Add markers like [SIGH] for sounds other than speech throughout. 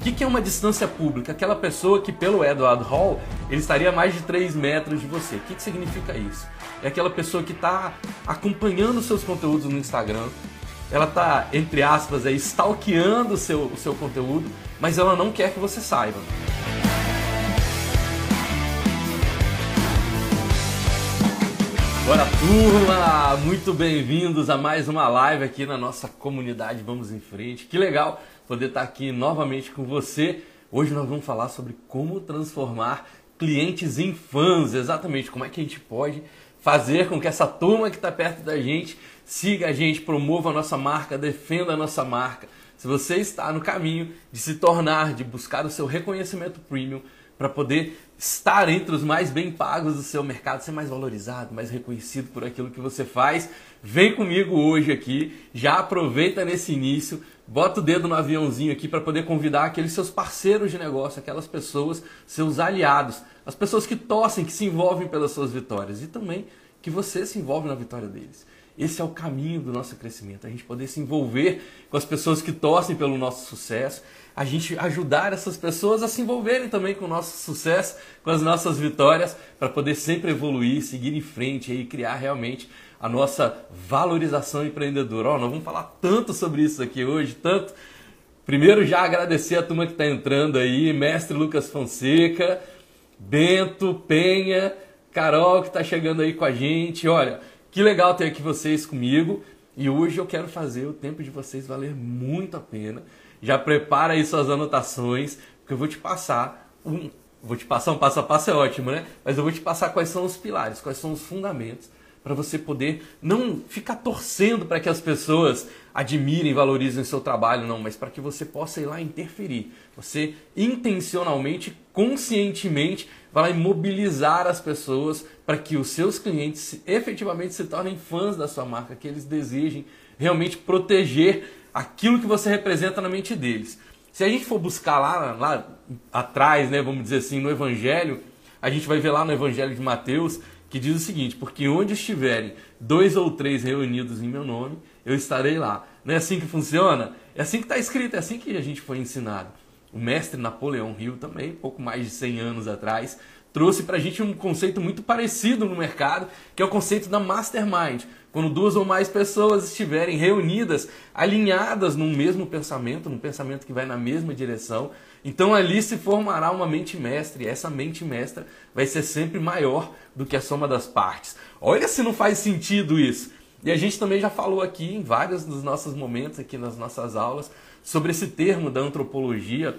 O que, que é uma distância pública? Aquela pessoa que, pelo Edward Hall, ele estaria a mais de 3 metros de você. O que, que significa isso? É aquela pessoa que está acompanhando seus conteúdos no Instagram, ela está, entre aspas, aí, stalkeando o seu, o seu conteúdo, mas ela não quer que você saiba. Bora turma! Muito bem-vindos a mais uma live aqui na nossa comunidade Vamos em Frente. Que legal poder estar aqui novamente com você. Hoje nós vamos falar sobre como transformar clientes em fãs, exatamente como é que a gente pode fazer com que essa turma que está perto da gente siga a gente, promova a nossa marca, defenda a nossa marca. Se você está no caminho de se tornar, de buscar o seu reconhecimento premium, para poder estar entre os mais bem pagos do seu mercado, ser mais valorizado, mais reconhecido por aquilo que você faz. Vem comigo hoje aqui, já aproveita nesse início, bota o dedo no aviãozinho aqui para poder convidar aqueles seus parceiros de negócio, aquelas pessoas, seus aliados, as pessoas que torcem, que se envolvem pelas suas vitórias. E também que você se envolve na vitória deles. Esse é o caminho do nosso crescimento, a gente poder se envolver com as pessoas que torcem pelo nosso sucesso, a gente ajudar essas pessoas a se envolverem também com o nosso sucesso, com as nossas vitórias, para poder sempre evoluir, seguir em frente e criar realmente a nossa valorização empreendedora. Oh, nós vamos falar tanto sobre isso aqui hoje, tanto. Primeiro já agradecer a turma que está entrando aí, mestre Lucas Fonseca, Bento, Penha, Carol que está chegando aí com a gente. Olha, que legal ter aqui vocês comigo. E hoje eu quero fazer o tempo de vocês valer muito a pena. Já prepara aí suas anotações, porque eu vou te passar um, vou te passar um passo a passo é ótimo, né? Mas eu vou te passar quais são os pilares, quais são os fundamentos para você poder não ficar torcendo para que as pessoas admirem, valorizem o seu trabalho, não, mas para que você possa ir lá interferir. Você intencionalmente, conscientemente, vai lá mobilizar as pessoas para que os seus clientes efetivamente se tornem fãs da sua marca, que eles desejem realmente proteger aquilo que você representa na mente deles. Se a gente for buscar lá, lá atrás, né, vamos dizer assim, no Evangelho, a gente vai ver lá no Evangelho de Mateus que diz o seguinte: Porque onde estiverem dois ou três reunidos em meu nome, eu estarei lá. Não é assim que funciona? É assim que está escrito, é assim que a gente foi ensinado. O mestre Napoleão Hill também, pouco mais de 100 anos atrás, trouxe para a gente um conceito muito parecido no mercado, que é o conceito da mastermind. Quando duas ou mais pessoas estiverem reunidas, alinhadas num mesmo pensamento, num pensamento que vai na mesma direção, então ali se formará uma mente mestre, e essa mente mestra vai ser sempre maior do que a soma das partes. Olha se não faz sentido isso. E a gente também já falou aqui em vários dos nossos momentos, aqui nas nossas aulas, sobre esse termo da antropologia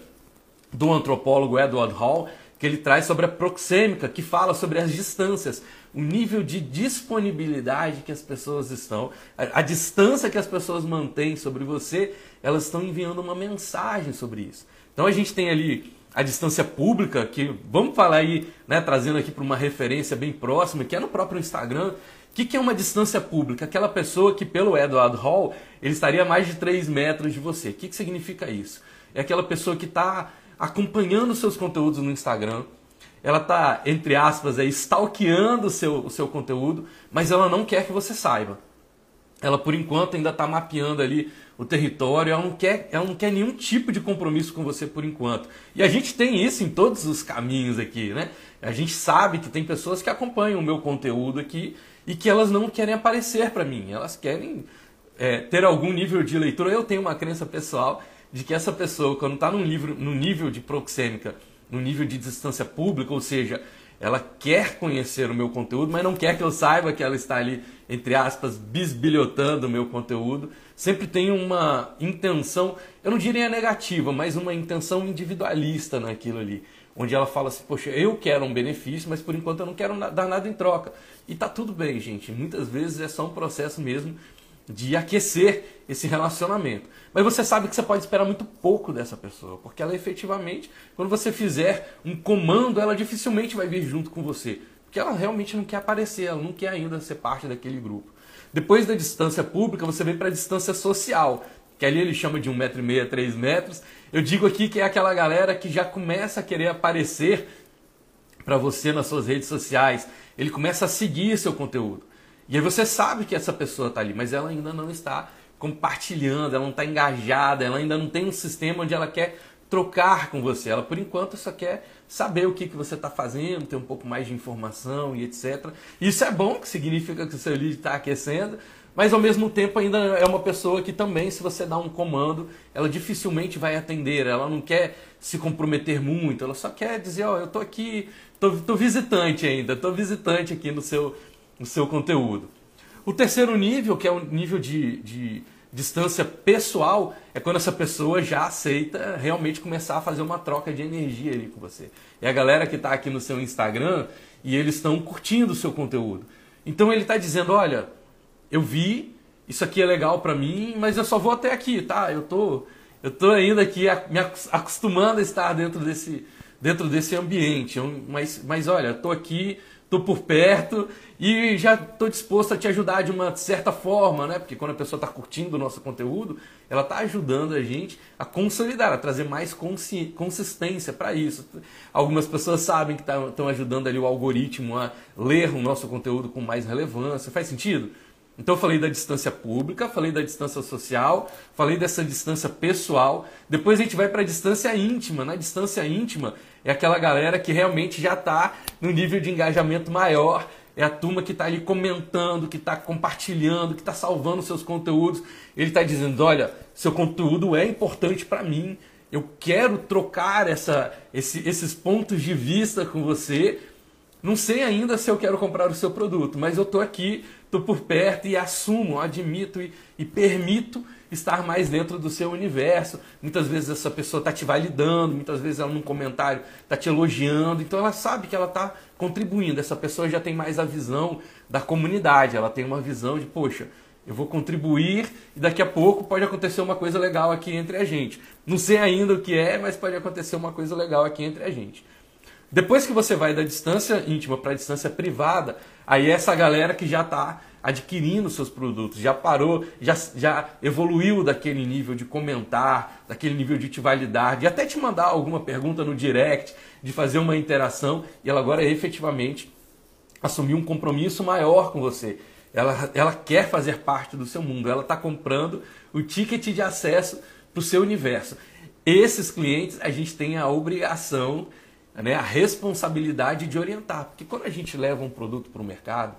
do antropólogo Edward Hall, que ele traz sobre a proxêmica, que fala sobre as distâncias, o nível de disponibilidade que as pessoas estão, a, a, distância que as pessoas mantêm sobre você, elas estão enviando uma mensagem sobre isso. Então a gente tem ali a distância pública, que vamos falar aí, né, trazendo aqui para uma referência bem próxima, que é no próprio Instagram. O que, que é uma distância pública? Aquela pessoa que, pelo Edward Hall, ele estaria a mais de 3 metros de você. O que, que significa isso? É aquela pessoa que está acompanhando seus conteúdos no Instagram, ela está, entre aspas, aí, stalkeando seu, o seu conteúdo, mas ela não quer que você saiba. Ela, por enquanto, ainda está mapeando ali o território, ela não, quer, ela não quer nenhum tipo de compromisso com você por enquanto. E a gente tem isso em todos os caminhos aqui, né? A gente sabe que tem pessoas que acompanham o meu conteúdo aqui e que elas não querem aparecer para mim, elas querem é, ter algum nível de leitura. Eu tenho uma crença pessoal de que essa pessoa, quando está num, livro, num nível de proxêmica, no nível de distância pública, ou seja, ela quer conhecer o meu conteúdo, mas não quer que eu saiba que ela está ali, entre aspas, bisbilhotando o meu conteúdo. Sempre tem uma intenção, eu não diria negativa, mas uma intenção individualista naquilo ali. Onde ela fala assim, poxa, eu quero um benefício, mas por enquanto eu não quero dar nada em troca. E tá tudo bem, gente. Muitas vezes é só um processo mesmo de aquecer esse relacionamento. Mas você sabe que você pode esperar muito pouco dessa pessoa, porque ela efetivamente, quando você fizer um comando, ela dificilmente vai vir junto com você, porque ela realmente não quer aparecer, ela não quer ainda ser parte daquele grupo. Depois da distância pública, você vem para a distância social, que ali ele chama de um metro e meio a três metros. Eu digo aqui que é aquela galera que já começa a querer aparecer para você nas suas redes sociais. Ele começa a seguir seu conteúdo. E aí você sabe que essa pessoa está ali, mas ela ainda não está compartilhando, ela não está engajada, ela ainda não tem um sistema onde ela quer trocar com você. Ela, por enquanto, só quer saber o que, que você está fazendo, ter um pouco mais de informação e etc. Isso é bom, que significa que o seu lead está aquecendo, mas ao mesmo tempo ainda é uma pessoa que também, se você dá um comando, ela dificilmente vai atender, ela não quer se comprometer muito, ela só quer dizer, ó, oh, eu tô aqui, tô visitante ainda, tô visitante aqui no seu, no seu conteúdo. O terceiro nível, que é o nível de, de distância pessoal, é quando essa pessoa já aceita realmente começar a fazer uma troca de energia ali com você. É a galera que está aqui no seu Instagram e eles estão curtindo o seu conteúdo. Então ele está dizendo, olha, eu vi, isso aqui é legal para mim, mas eu só vou até aqui, tá? Eu tô, eu tô ainda aqui me acostumando a estar dentro desse, dentro desse ambiente. Mas, mas olha, tô aqui, tô por perto e já estou disposto a te ajudar de uma certa forma, né? Porque quando a pessoa está curtindo o nosso conteúdo, ela está ajudando a gente a consolidar, a trazer mais consistência para isso. Algumas pessoas sabem que estão tá, ajudando ali o algoritmo a ler o nosso conteúdo com mais relevância. Faz sentido? Então eu falei da distância pública, falei da distância social, falei dessa distância pessoal. Depois a gente vai para a distância íntima. Na distância íntima é aquela galera que realmente já está no nível de engajamento maior. É a turma que está ali comentando, que está compartilhando, que está salvando seus conteúdos. Ele está dizendo: olha, seu conteúdo é importante para mim. Eu quero trocar essa, esse, esses pontos de vista com você. Não sei ainda se eu quero comprar o seu produto, mas eu estou aqui estou por perto e assumo, admito e, e, permito estar mais dentro do seu universo. Muitas vezes essa pessoa está te validando, muitas vezes ela num comentário está te elogiando, então ela sabe que ela está contribuindo. Essa pessoa já tem mais a visão da comunidade, ela tem uma visão de, poxa, eu vou contribuir e daqui a pouco pode acontecer uma coisa legal aqui entre a gente. Não sei ainda o que é, mas pode acontecer uma coisa legal aqui entre a gente. Depois que você vai da distância íntima para a distância privada, aí é essa galera que já está adquirindo seus produtos, já parou, já, já evoluiu daquele nível de comentar, daquele nível de te validar, de até te mandar alguma pergunta no direct, de fazer uma interação, e ela agora efetivamente assumiu um compromisso maior com você. Ela, ela quer fazer parte do seu mundo, ela está comprando o ticket de acesso para o seu universo. Esses clientes a gente tem a obrigação né, a responsabilidade de orientar. Porque quando a gente leva um produto para o mercado,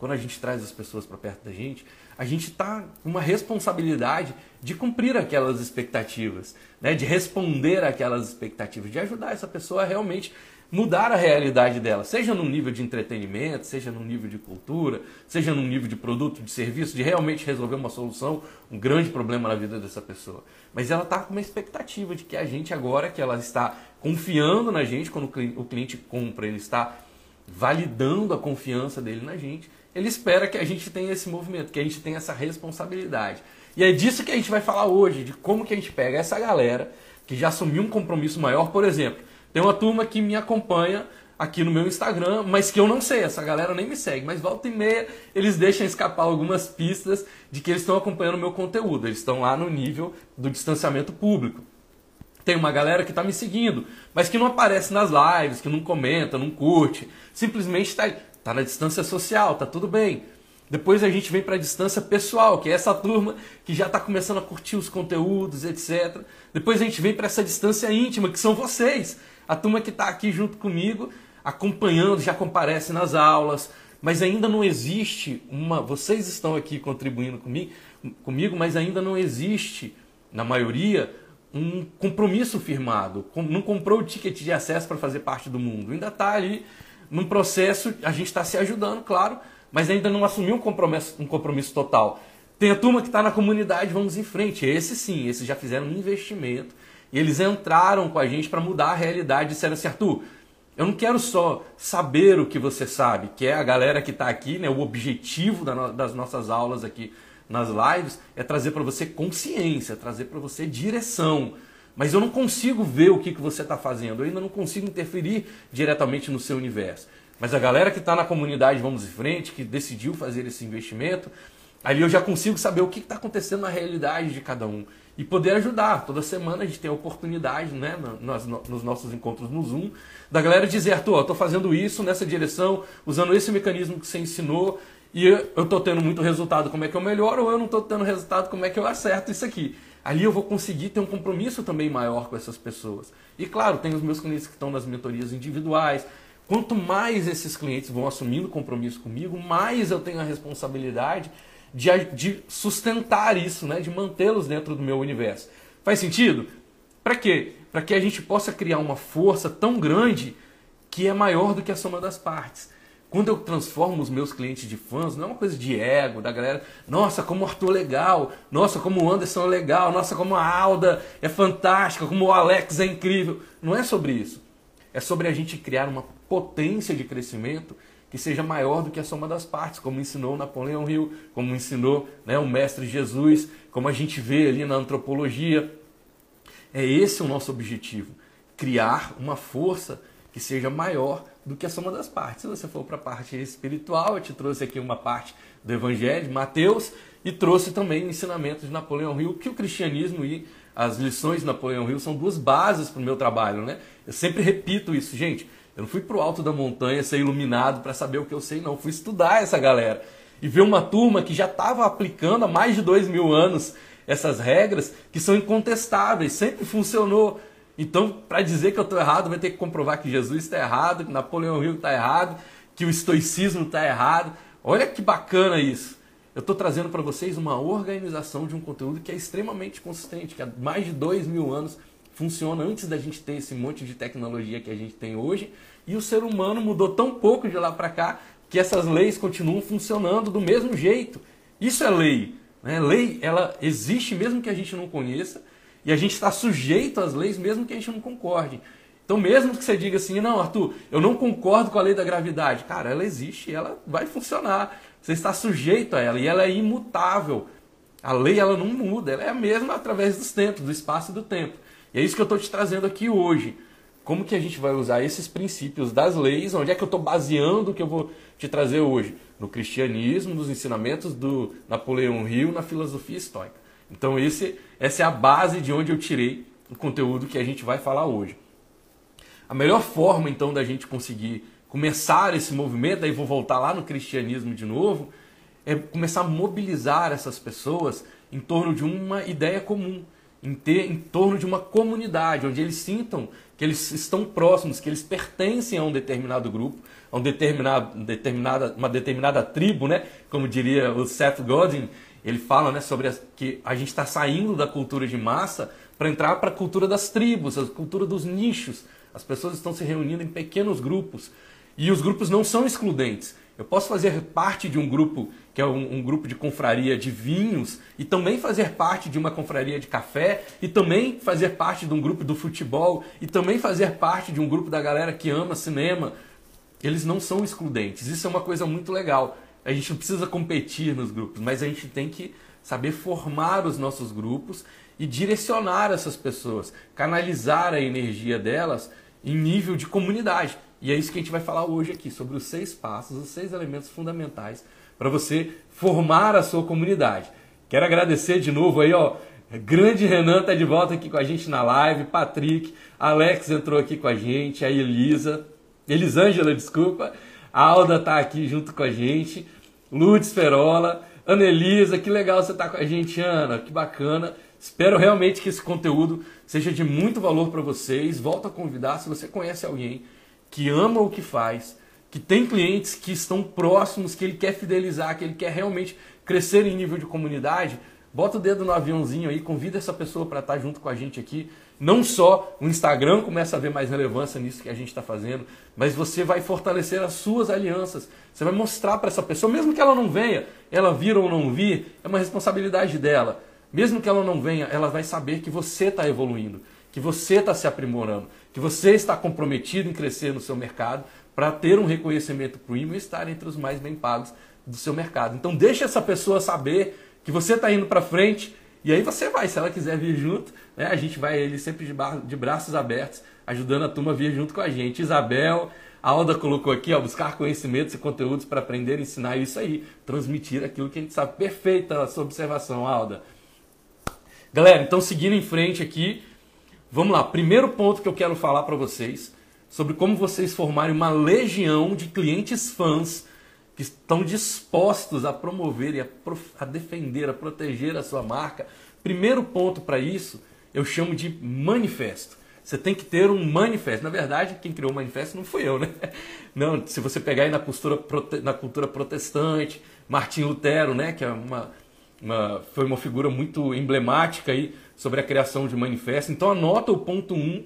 quando a gente traz as pessoas para perto da gente, a gente está com uma responsabilidade de cumprir aquelas expectativas, né, de responder aquelas expectativas, de ajudar essa pessoa a realmente mudar a realidade dela, seja no nível de entretenimento, seja no nível de cultura, seja no nível de produto, de serviço, de realmente resolver uma solução, um grande problema na vida dessa pessoa. Mas ela está com uma expectativa de que a gente agora, que ela está confiando na gente, quando o cliente compra, ele está validando a confiança dele na gente, ele espera que a gente tenha esse movimento, que a gente tenha essa responsabilidade. E é disso que a gente vai falar hoje, de como que a gente pega essa galera que já assumiu um compromisso maior, por exemplo, tem uma turma que me acompanha aqui no meu Instagram, mas que eu não sei, essa galera nem me segue, mas volta e meia eles deixam escapar algumas pistas de que eles estão acompanhando o meu conteúdo, eles estão lá no nível do distanciamento público. Tem uma galera que está me seguindo, mas que não aparece nas lives, que não comenta, não curte, simplesmente está tá na distância social, tá tudo bem. Depois a gente vem para a distância pessoal, que é essa turma que já está começando a curtir os conteúdos, etc. Depois a gente vem para essa distância íntima, que são vocês, a turma que está aqui junto comigo, acompanhando, já comparece nas aulas, mas ainda não existe uma. Vocês estão aqui contribuindo comigo, comigo mas ainda não existe, na maioria, um compromisso firmado. Não comprou o ticket de acesso para fazer parte do mundo. Ainda está ali num processo, a gente está se ajudando, claro, mas ainda não assumiu um compromisso, um compromisso total. Tem a turma que está na comunidade, vamos em frente. Esse sim, esses já fizeram um investimento e eles entraram com a gente para mudar a realidade disseram assim, Arthur, eu não quero só saber o que você sabe, que é a galera que está aqui, né, o objetivo das nossas aulas aqui nas lives é trazer para você consciência, trazer para você direção. Mas eu não consigo ver o que, que você está fazendo, eu ainda não consigo interferir diretamente no seu universo. Mas a galera que está na comunidade Vamos em Frente, que decidiu fazer esse investimento, ali eu já consigo saber o que está acontecendo na realidade de cada um e poder ajudar. Toda semana a gente tem a oportunidade, né, nos, nos nossos encontros no Zoom, da galera dizer, Arthur, estou fazendo isso nessa direção, usando esse mecanismo que você ensinou, e eu estou tendo muito resultado, como é que eu melhoro, ou eu não estou tendo resultado, como é que eu acerto isso aqui. Ali eu vou conseguir ter um compromisso também maior com essas pessoas. E claro, tem os meus clientes que estão nas mentorias individuais. Quanto mais esses clientes vão assumindo compromisso comigo, mais eu tenho a responsabilidade de, de sustentar isso, né? de mantê-los dentro do meu universo. Faz sentido? Para quê? Para que a gente possa criar uma força tão grande que é maior do que a soma das partes. Quando eu transformo os meus clientes de fãs, não é uma coisa de ego, da galera, nossa, como o Arthur é legal, nossa, como o Anderson é legal, nossa, como a Alda é fantástica, como o Alex é incrível. Não é sobre isso. É sobre a gente criar uma potência de crescimento que seja maior do que a soma das partes, como ensinou Napoleão Hill, como ensinou né, o Mestre Jesus, como a gente vê ali na antropologia. É esse o nosso objetivo: criar uma força que seja maior do que a soma das partes. Se você for para a parte espiritual, eu te trouxe aqui uma parte do Evangelho de Mateus e trouxe também o ensinamento de Napoleão Hill, que o cristianismo e as lições de Napoleão Hill são duas bases para o meu trabalho. Né? Eu sempre repito isso, gente. Eu não fui para o alto da montanha ser iluminado para saber o que eu sei, não. Eu fui estudar essa galera e ver uma turma que já estava aplicando há mais de dois mil anos essas regras que são incontestáveis, sempre funcionou. Então, para dizer que eu estou errado, vai ter que comprovar que Jesus está errado, que Napoleão Hill está errado, que o estoicismo está errado. Olha que bacana isso. Eu estou trazendo para vocês uma organização de um conteúdo que é extremamente consistente, que há mais de dois mil anos funciona antes da gente ter esse monte de tecnologia que a gente tem hoje. E o ser humano mudou tão pouco de lá para cá que essas leis continuam funcionando do mesmo jeito. Isso é lei. Né? Lei, ela existe mesmo que a gente não conheça e a gente está sujeito às leis mesmo que a gente não concorde. Então, mesmo que você diga assim, não, Arthur, eu não concordo com a lei da gravidade. Cara, ela existe, ela vai funcionar. Você está sujeito a ela e ela é imutável. A lei ela não muda, ela é a mesma através dos tempos, do espaço e do tempo. E é isso que eu estou te trazendo aqui hoje. Como que a gente vai usar esses princípios das leis? Onde é que eu estou baseando o que eu vou te trazer hoje? No cristianismo, nos ensinamentos do Napoleão Hill, na filosofia estoica. Então esse, essa é a base de onde eu tirei o conteúdo que a gente vai falar hoje. A melhor forma então da gente conseguir começar esse movimento, aí vou voltar lá no cristianismo de novo, é começar a mobilizar essas pessoas em torno de uma ideia comum em ter em torno de uma comunidade, onde eles sintam que eles estão próximos, que eles pertencem a um determinado grupo, a um determinado, determinada, uma determinada tribo, né? Como diria o Seth Godin, ele fala né, sobre as, que a gente está saindo da cultura de massa para entrar para a cultura das tribos, a cultura dos nichos. As pessoas estão se reunindo em pequenos grupos e os grupos não são excludentes. Eu posso fazer parte de um grupo que é um, um, grupo de confraria de vinhos e também fazer parte de uma confraria de café e também fazer parte de um grupo do futebol e também fazer parte de um grupo da galera que ama cinema. Eles não são excludentes. Isso é uma coisa muito legal. A gente não precisa competir nos grupos, mas a gente tem que saber formar os nossos grupos e direcionar essas pessoas, canalizar a energia delas em nível de comunidade. E é isso que a gente vai falar hoje aqui, sobre os seis passos, os seis elementos fundamentais para você formar a sua comunidade. Quero agradecer de novo aí, ó. Grande Renan tá de volta aqui com a gente na live, Patrick, Alex entrou aqui com a gente, a Elisa, Elisângela, desculpa, Alda tá aqui junto com a gente, Lourdes Ferola, Ana Elisa, que legal você tá com a gente, Ana, que bacana. Espero realmente que esse conteúdo seja de muito valor para vocês. Volto a convidar, se você conhece alguém que ama o que faz, que tem clientes que estão próximos, que ele quer fidelizar, que ele quer realmente crescer em nível de comunidade, bota o dedo no aviãozinho aí, convida essa pessoa para estar tá junto com a gente aqui. Não só o Instagram começa a ver mais relevância nisso que a gente está fazendo, mas você vai fortalecer as suas alianças. Você vai mostrar para essa pessoa, mesmo que ela não venha, ela vir ou não vir, é uma responsabilidade dela. Mesmo que ela não venha, ela vai saber que você está evoluindo, que você está se aprimorando, que você está comprometido em crescer no seu mercado para ter um reconhecimento premium e estar entre os mais bem pagos do seu mercado. Então deixe essa pessoa saber que você está indo para frente e aí você vai, se ela quiser vir junto, né, a gente vai ele sempre de, de braços abertos, ajudando a turma a vir junto com a gente. Isabel, a Alda colocou aqui, ó, buscar conhecimentos e conteúdos para aprender, ensinar isso aí, transmitir aquilo que a gente sabe. Perfeita a sua observação, Alda. Galera, então seguindo em frente aqui, Vamos lá, primeiro ponto que eu quero falar para vocês sobre como vocês formarem uma legião de clientes fãs que estão dispostos a promover e a, a, defender, a proteger a sua marca primeiro ponto para isso eu chamo de manifesto. Você tem que ter um manifesto. Na verdade, quem criou o manifesto não fui eu, né? [LAUGHS] Não, se você pegar aí na cultura, na cultura protestante, Martim Lutero, né, que é uma, uma, foi uma figura muito emblemática aí sobre a criação de manifesto. Então anota o ponto 1 um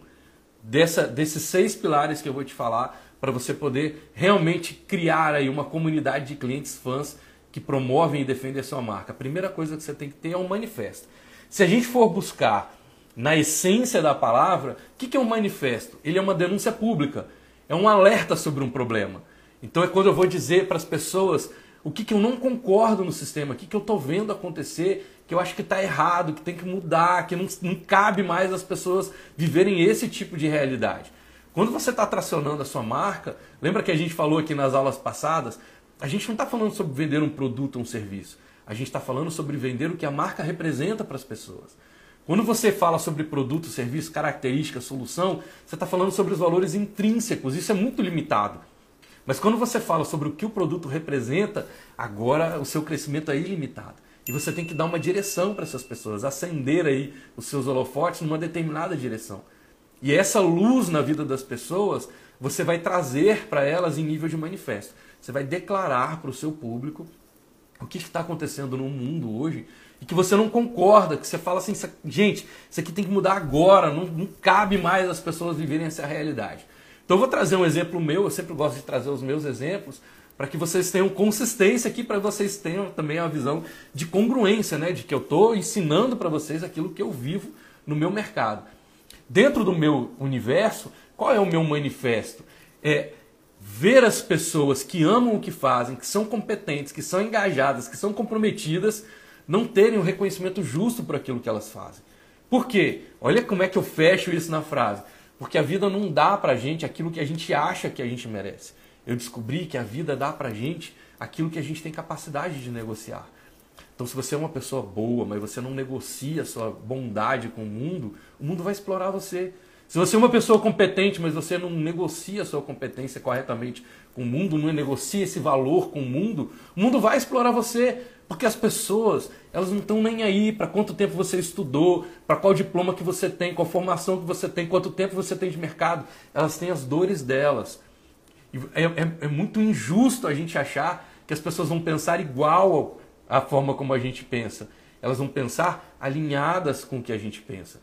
dessa, desses seis pilares que eu vou te falar para você poder realmente criar aí uma comunidade de clientes fãs que promovem e defendem a sua marca. A primeira coisa que você tem que ter é um manifesto. Se a gente for buscar na essência da palavra, o que é um manifesto? Ele é uma denúncia pública, é um alerta sobre um problema. Então é quando eu vou dizer para as pessoas o que, que eu não concordo no sistema, o que, que eu estou vendo acontecer, que eu acho que está errado, que tem que mudar, que não, não cabe mais as pessoas viverem esse tipo de realidade. Quando você está tracionando a sua marca, lembra que a gente falou aqui nas aulas passadas? A gente não está falando sobre vender um produto ou um serviço. A gente está falando sobre vender o que a marca representa para as pessoas. Quando você fala sobre produto, serviço, característica, solução, você está falando sobre os valores intrínsecos. Isso é muito limitado. Mas quando você fala sobre o que o produto representa, agora o seu crescimento é ilimitado. E você tem que dar uma direção para essas pessoas, acender aí os seus holofotes numa determinada direção. E essa luz na vida das pessoas, você vai trazer para elas em nível de manifesto. Você vai declarar para o seu público o que está acontecendo no mundo hoje e que você não concorda, que você fala assim, gente, isso aqui tem que mudar agora, não, não cabe mais as pessoas viverem essa realidade. Então eu vou trazer um exemplo meu, eu sempre gosto de trazer os meus exemplos, para que vocês tenham consistência aqui, para vocês tenham também a visão de congruência, né? de que eu estou ensinando para vocês aquilo que eu vivo no meu mercado. Dentro do meu universo, qual é o meu manifesto? É ver as pessoas que amam o que fazem, que são competentes, que são engajadas, que são comprometidas, não terem o reconhecimento justo por aquilo que elas fazem. Por quê? Olha como é que eu fecho isso na frase. Porque a vida não dá pra gente aquilo que a gente acha que a gente merece. Eu descobri que a vida dá pra gente aquilo que a gente tem capacidade de negociar. Então, se você é uma pessoa boa, mas você não negocia a sua bondade com o mundo, o mundo vai explorar você. Se você é uma pessoa competente, mas você não negocia a sua competência corretamente com o mundo, não negocia esse valor com o mundo, o mundo vai explorar você. Porque as pessoas, elas não estão nem aí para quanto tempo você estudou, para qual diploma que você tem, qual formação que você tem, quanto tempo você tem de mercado. Elas têm as dores delas. É, é, é muito injusto a gente achar que as pessoas vão pensar igual à forma como a gente pensa. Elas vão pensar alinhadas com o que a gente pensa.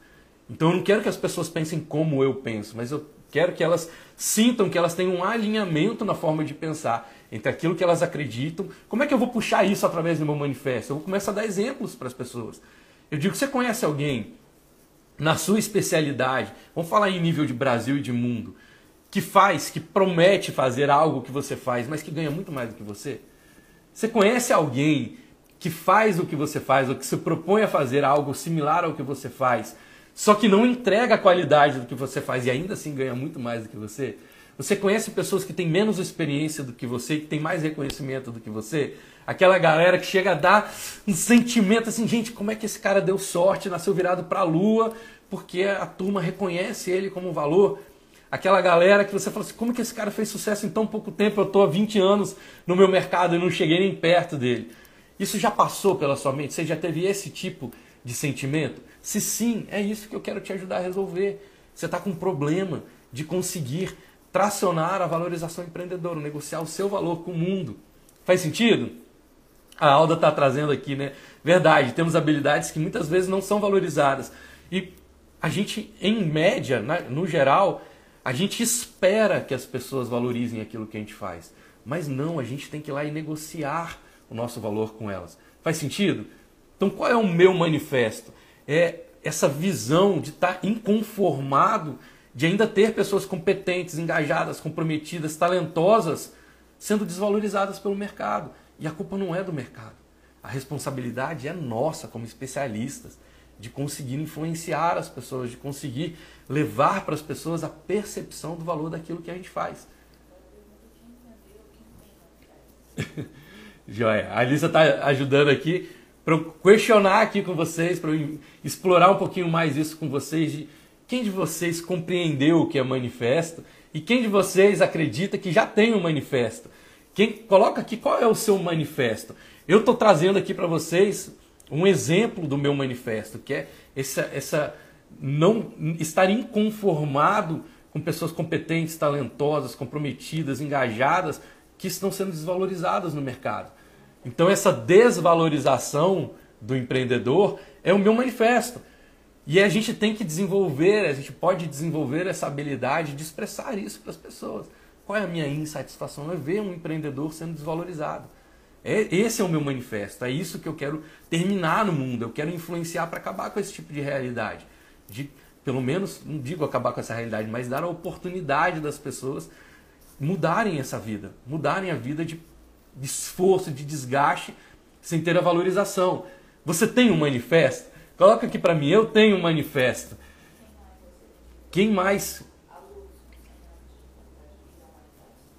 Então eu não quero que as pessoas pensem como eu penso, mas eu quero que elas sintam que elas têm um alinhamento na forma de pensar entre aquilo que elas acreditam. Como é que eu vou puxar isso através do meu manifesto? Eu vou começar a dar exemplos para as pessoas. Eu digo, você conhece alguém na sua especialidade, vamos falar em nível de Brasil e de mundo, que faz, que promete fazer algo que você faz, mas que ganha muito mais do que você? Você conhece alguém que faz o que você faz, ou que se propõe a fazer algo similar ao que você faz, só que não entrega a qualidade do que você faz e ainda assim ganha muito mais do que você? Você conhece pessoas que têm menos experiência do que você, que têm mais reconhecimento do que você? Aquela galera que chega a dar um sentimento assim, gente, como é que esse cara deu sorte, nasceu virado para a lua, porque a turma reconhece ele como valor. Aquela galera que você fala assim, como que esse cara fez sucesso em tão pouco tempo? Eu estou há 20 anos no meu mercado e não cheguei nem perto dele. Isso já passou pela sua mente? Você já teve esse tipo de sentimento? Se sim, é isso que eu quero te ajudar a resolver. Você está com um problema de conseguir tracionar a valorização empreendedora, negociar o seu valor com o mundo. Faz sentido? A Alda está trazendo aqui, né? Verdade, temos habilidades que muitas vezes não são valorizadas. E a gente, em média, no geral, a gente espera que as pessoas valorizem aquilo que a gente faz. Mas não, a gente tem que ir lá e negociar o nosso valor com elas. Faz sentido? Então, qual é o meu manifesto? É essa visão de estar inconformado de ainda ter pessoas competentes, engajadas, comprometidas, talentosas sendo desvalorizadas pelo mercado. E a culpa não é do mercado. A responsabilidade é nossa como especialistas de conseguir influenciar as pessoas, de conseguir levar para as pessoas a percepção do valor daquilo que a gente faz. [LAUGHS] Joia. A Alissa está ajudando aqui para questionar aqui com vocês, para explorar um pouquinho mais isso com vocês de quem de vocês compreendeu o que é manifesto e quem de vocês acredita que já tem um manifesto? Quem coloca aqui qual é o seu manifesto? Eu estou trazendo aqui para vocês um exemplo do meu manifesto, que é essa, essa não estar inconformado com pessoas competentes, talentosas, comprometidas, engajadas, que estão sendo desvalorizadas no mercado. Então essa desvalorização do empreendedor é o meu manifesto. E a gente tem que desenvolver, a gente pode desenvolver essa habilidade de expressar isso para as pessoas. Qual é a minha insatisfação? É ver um empreendedor sendo desvalorizado. É, esse é o meu manifesto, é isso que eu quero terminar no mundo, eu quero influenciar para acabar com esse tipo de realidade. De, pelo menos, não digo acabar com essa realidade, mas dar a oportunidade das pessoas mudarem essa vida, mudarem a vida de, de esforço, de desgaste, sem ter a valorização. Você tem um manifesto? Coloca aqui para mim, eu tenho um manifesto. Quem mais?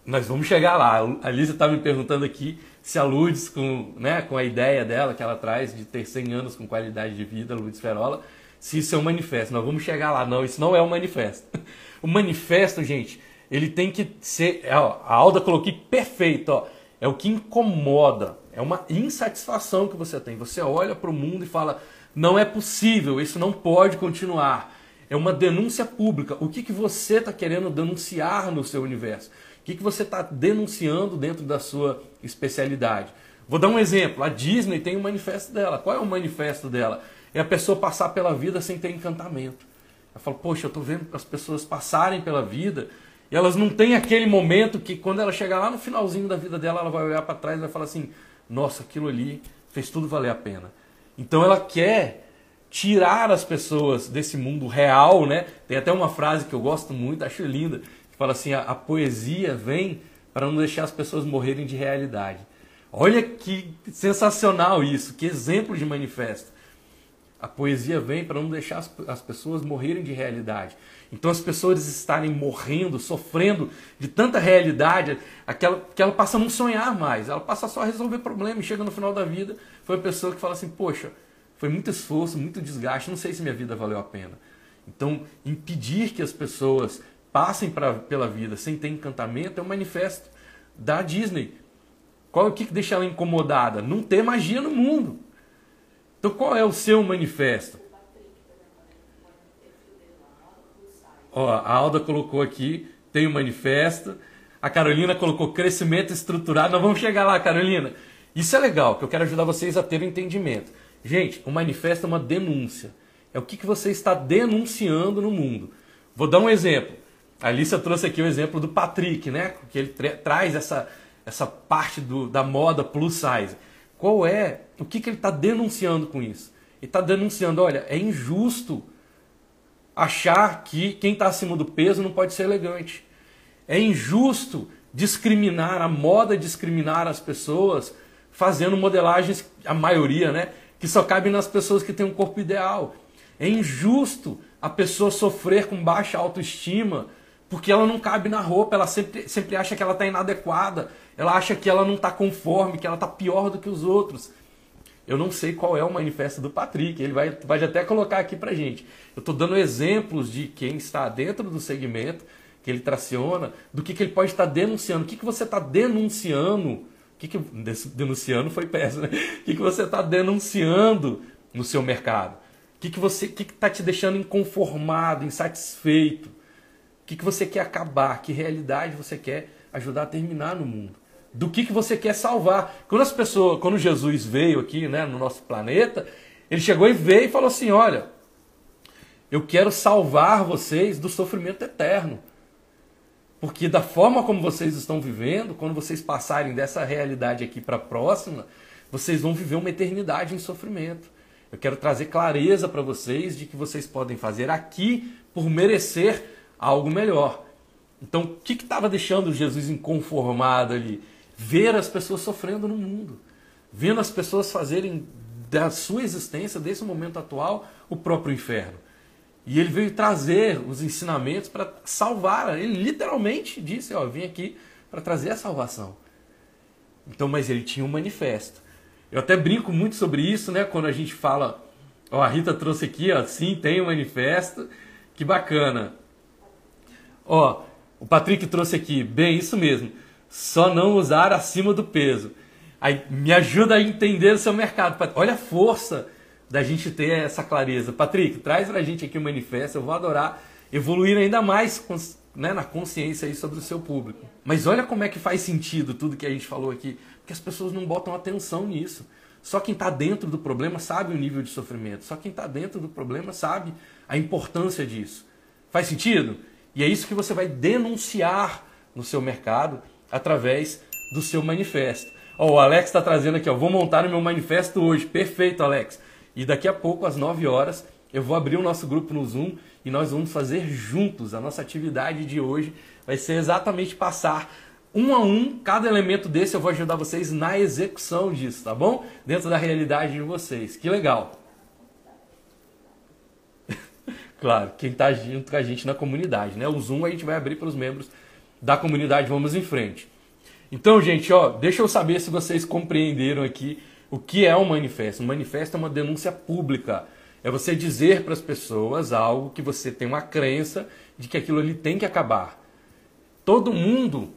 Nós vamos chegar lá. A Lisa está me perguntando aqui se a Lourdes, com, né, com a ideia dela que ela traz de ter 100 anos com qualidade de vida, Lourdes Ferola, se isso é um manifesto. Nós vamos chegar lá. Não, isso não é um manifesto. [LAUGHS] O manifesto, gente, ele tem que ser. Ó, a Alda colocou aqui perfeito. Ó, é o que incomoda. É uma insatisfação que você tem. Você olha para o mundo e fala: não é possível, isso não pode continuar. É uma denúncia pública. O que, que você está querendo denunciar no seu universo? O que, que você está denunciando dentro da sua especialidade? Vou dar um exemplo. A Disney tem um manifesto dela. Qual é o manifesto dela? É a pessoa passar pela vida sem ter encantamento. Ela fala, poxa, eu estou vendo as pessoas passarem pela vida e elas não têm aquele momento que quando ela chegar lá no finalzinho da vida dela, ela vai olhar para trás e vai falar assim, nossa, aquilo ali fez tudo valer a pena. Então ela quer tirar as pessoas desse mundo real, né? Tem até uma frase que eu gosto muito, acho linda, fala assim: a, a poesia vem para não deixar as pessoas morrerem de realidade. Olha que sensacional isso, que exemplo de manifesto. A poesia vem para não deixar as, as pessoas morrerem de realidade. Então as pessoas estarem morrendo, sofrendo de tanta realidade, aquela, que ela passa a não sonhar mais, ela passa só a resolver problemas. Chega no final da vida, foi a pessoa que fala assim: Poxa, foi muito esforço, muito desgaste, não sei se minha vida valeu a pena. Então, impedir que as pessoas passem pra, pela vida sem ter encantamento é um manifesto da Disney. Qual o que deixa ela incomodada? Não ter magia no mundo. Então qual é o seu manifesto? Ó, a Alda colocou aqui, tem o um manifesto. A Carolina colocou crescimento estruturado. Nós vamos chegar lá, Carolina. Isso é legal, que eu quero ajudar vocês a ter entendimento. Gente, o manifesto é uma denúncia. É o que, que você está denunciando no mundo. Vou dar um exemplo. A Alicia trouxe aqui o exemplo do Patrick, né? Que ele tra traz essa, essa parte do, da moda plus size. Qual é, o que, que ele está denunciando com isso? Ele está denunciando, olha, é injusto achar que quem está acima do peso não pode ser elegante. É injusto discriminar, a moda discriminar as pessoas fazendo modelagens, a maioria, né? Que só cabe nas pessoas que têm um corpo ideal. É injusto a pessoa sofrer com baixa autoestima porque ela não cabe na roupa, ela sempre, sempre acha que ela está inadequada, ela acha que ela não está conforme, que ela está pior do que os outros. Eu não sei qual é o manifesto do Patrick, ele vai, vai até colocar aqui pra gente. Eu estou dando exemplos de quem está dentro do segmento que ele traciona, do que, que ele pode estar denunciando. O que, que você está denunciando? O que, que denunciando foi péssimo, né? O que, que você está denunciando no seu mercado? O que, que você que está te deixando inconformado, insatisfeito? O que, que você quer acabar? Que realidade você quer ajudar a terminar no mundo? Do que, que você quer salvar? Quando as pessoas, quando Jesus veio aqui, né, no nosso planeta, ele chegou e veio e falou assim: olha, eu quero salvar vocês do sofrimento eterno. Porque da forma como vocês estão vivendo, quando vocês passarem dessa realidade aqui para a próxima, vocês vão viver uma eternidade em sofrimento. Eu quero trazer clareza para vocês de que vocês podem fazer aqui por merecer algo melhor. Então, o que estava deixando Jesus inconformado ali? Ver as pessoas sofrendo no mundo, vendo as pessoas fazerem da sua existência, desse momento atual, o próprio inferno. E ele veio trazer os ensinamentos para salvar. Ele literalmente disse: Ó, vim aqui para trazer a salvação. Então, mas ele tinha um manifesto. Eu até brinco muito sobre isso, né? Quando a gente fala, ó, a Rita trouxe aqui, ó, sim, tem um manifesto, que bacana. Ó, o Patrick trouxe aqui, bem, isso mesmo. Só não usar acima do peso. Aí, me ajuda a entender o seu mercado. Olha a força da gente ter essa clareza. Patrick, traz pra gente aqui o manifesto, eu vou adorar evoluir ainda mais né, na consciência aí sobre o seu público. Mas olha como é que faz sentido tudo que a gente falou aqui, porque as pessoas não botam atenção nisso. Só quem está dentro do problema sabe o nível de sofrimento. Só quem está dentro do problema sabe a importância disso. Faz sentido? E é isso que você vai denunciar no seu mercado através do seu manifesto. O Alex está trazendo aqui, ó, vou montar o meu manifesto hoje. Perfeito, Alex. E daqui a pouco, às 9 horas, eu vou abrir o nosso grupo no Zoom e nós vamos fazer juntos. A nossa atividade de hoje vai ser exatamente passar um a um, cada elemento desse eu vou ajudar vocês na execução disso, tá bom? Dentro da realidade de vocês. Que legal! Claro, quem está junto com a gente na comunidade, né? O Zoom a gente vai abrir para os membros da comunidade. Vamos em frente. Então, gente, ó, deixa eu saber se vocês compreenderam aqui o que é um manifesto. Um manifesto é uma denúncia pública. É você dizer para as pessoas algo que você tem uma crença de que aquilo ali tem que acabar. Todo mundo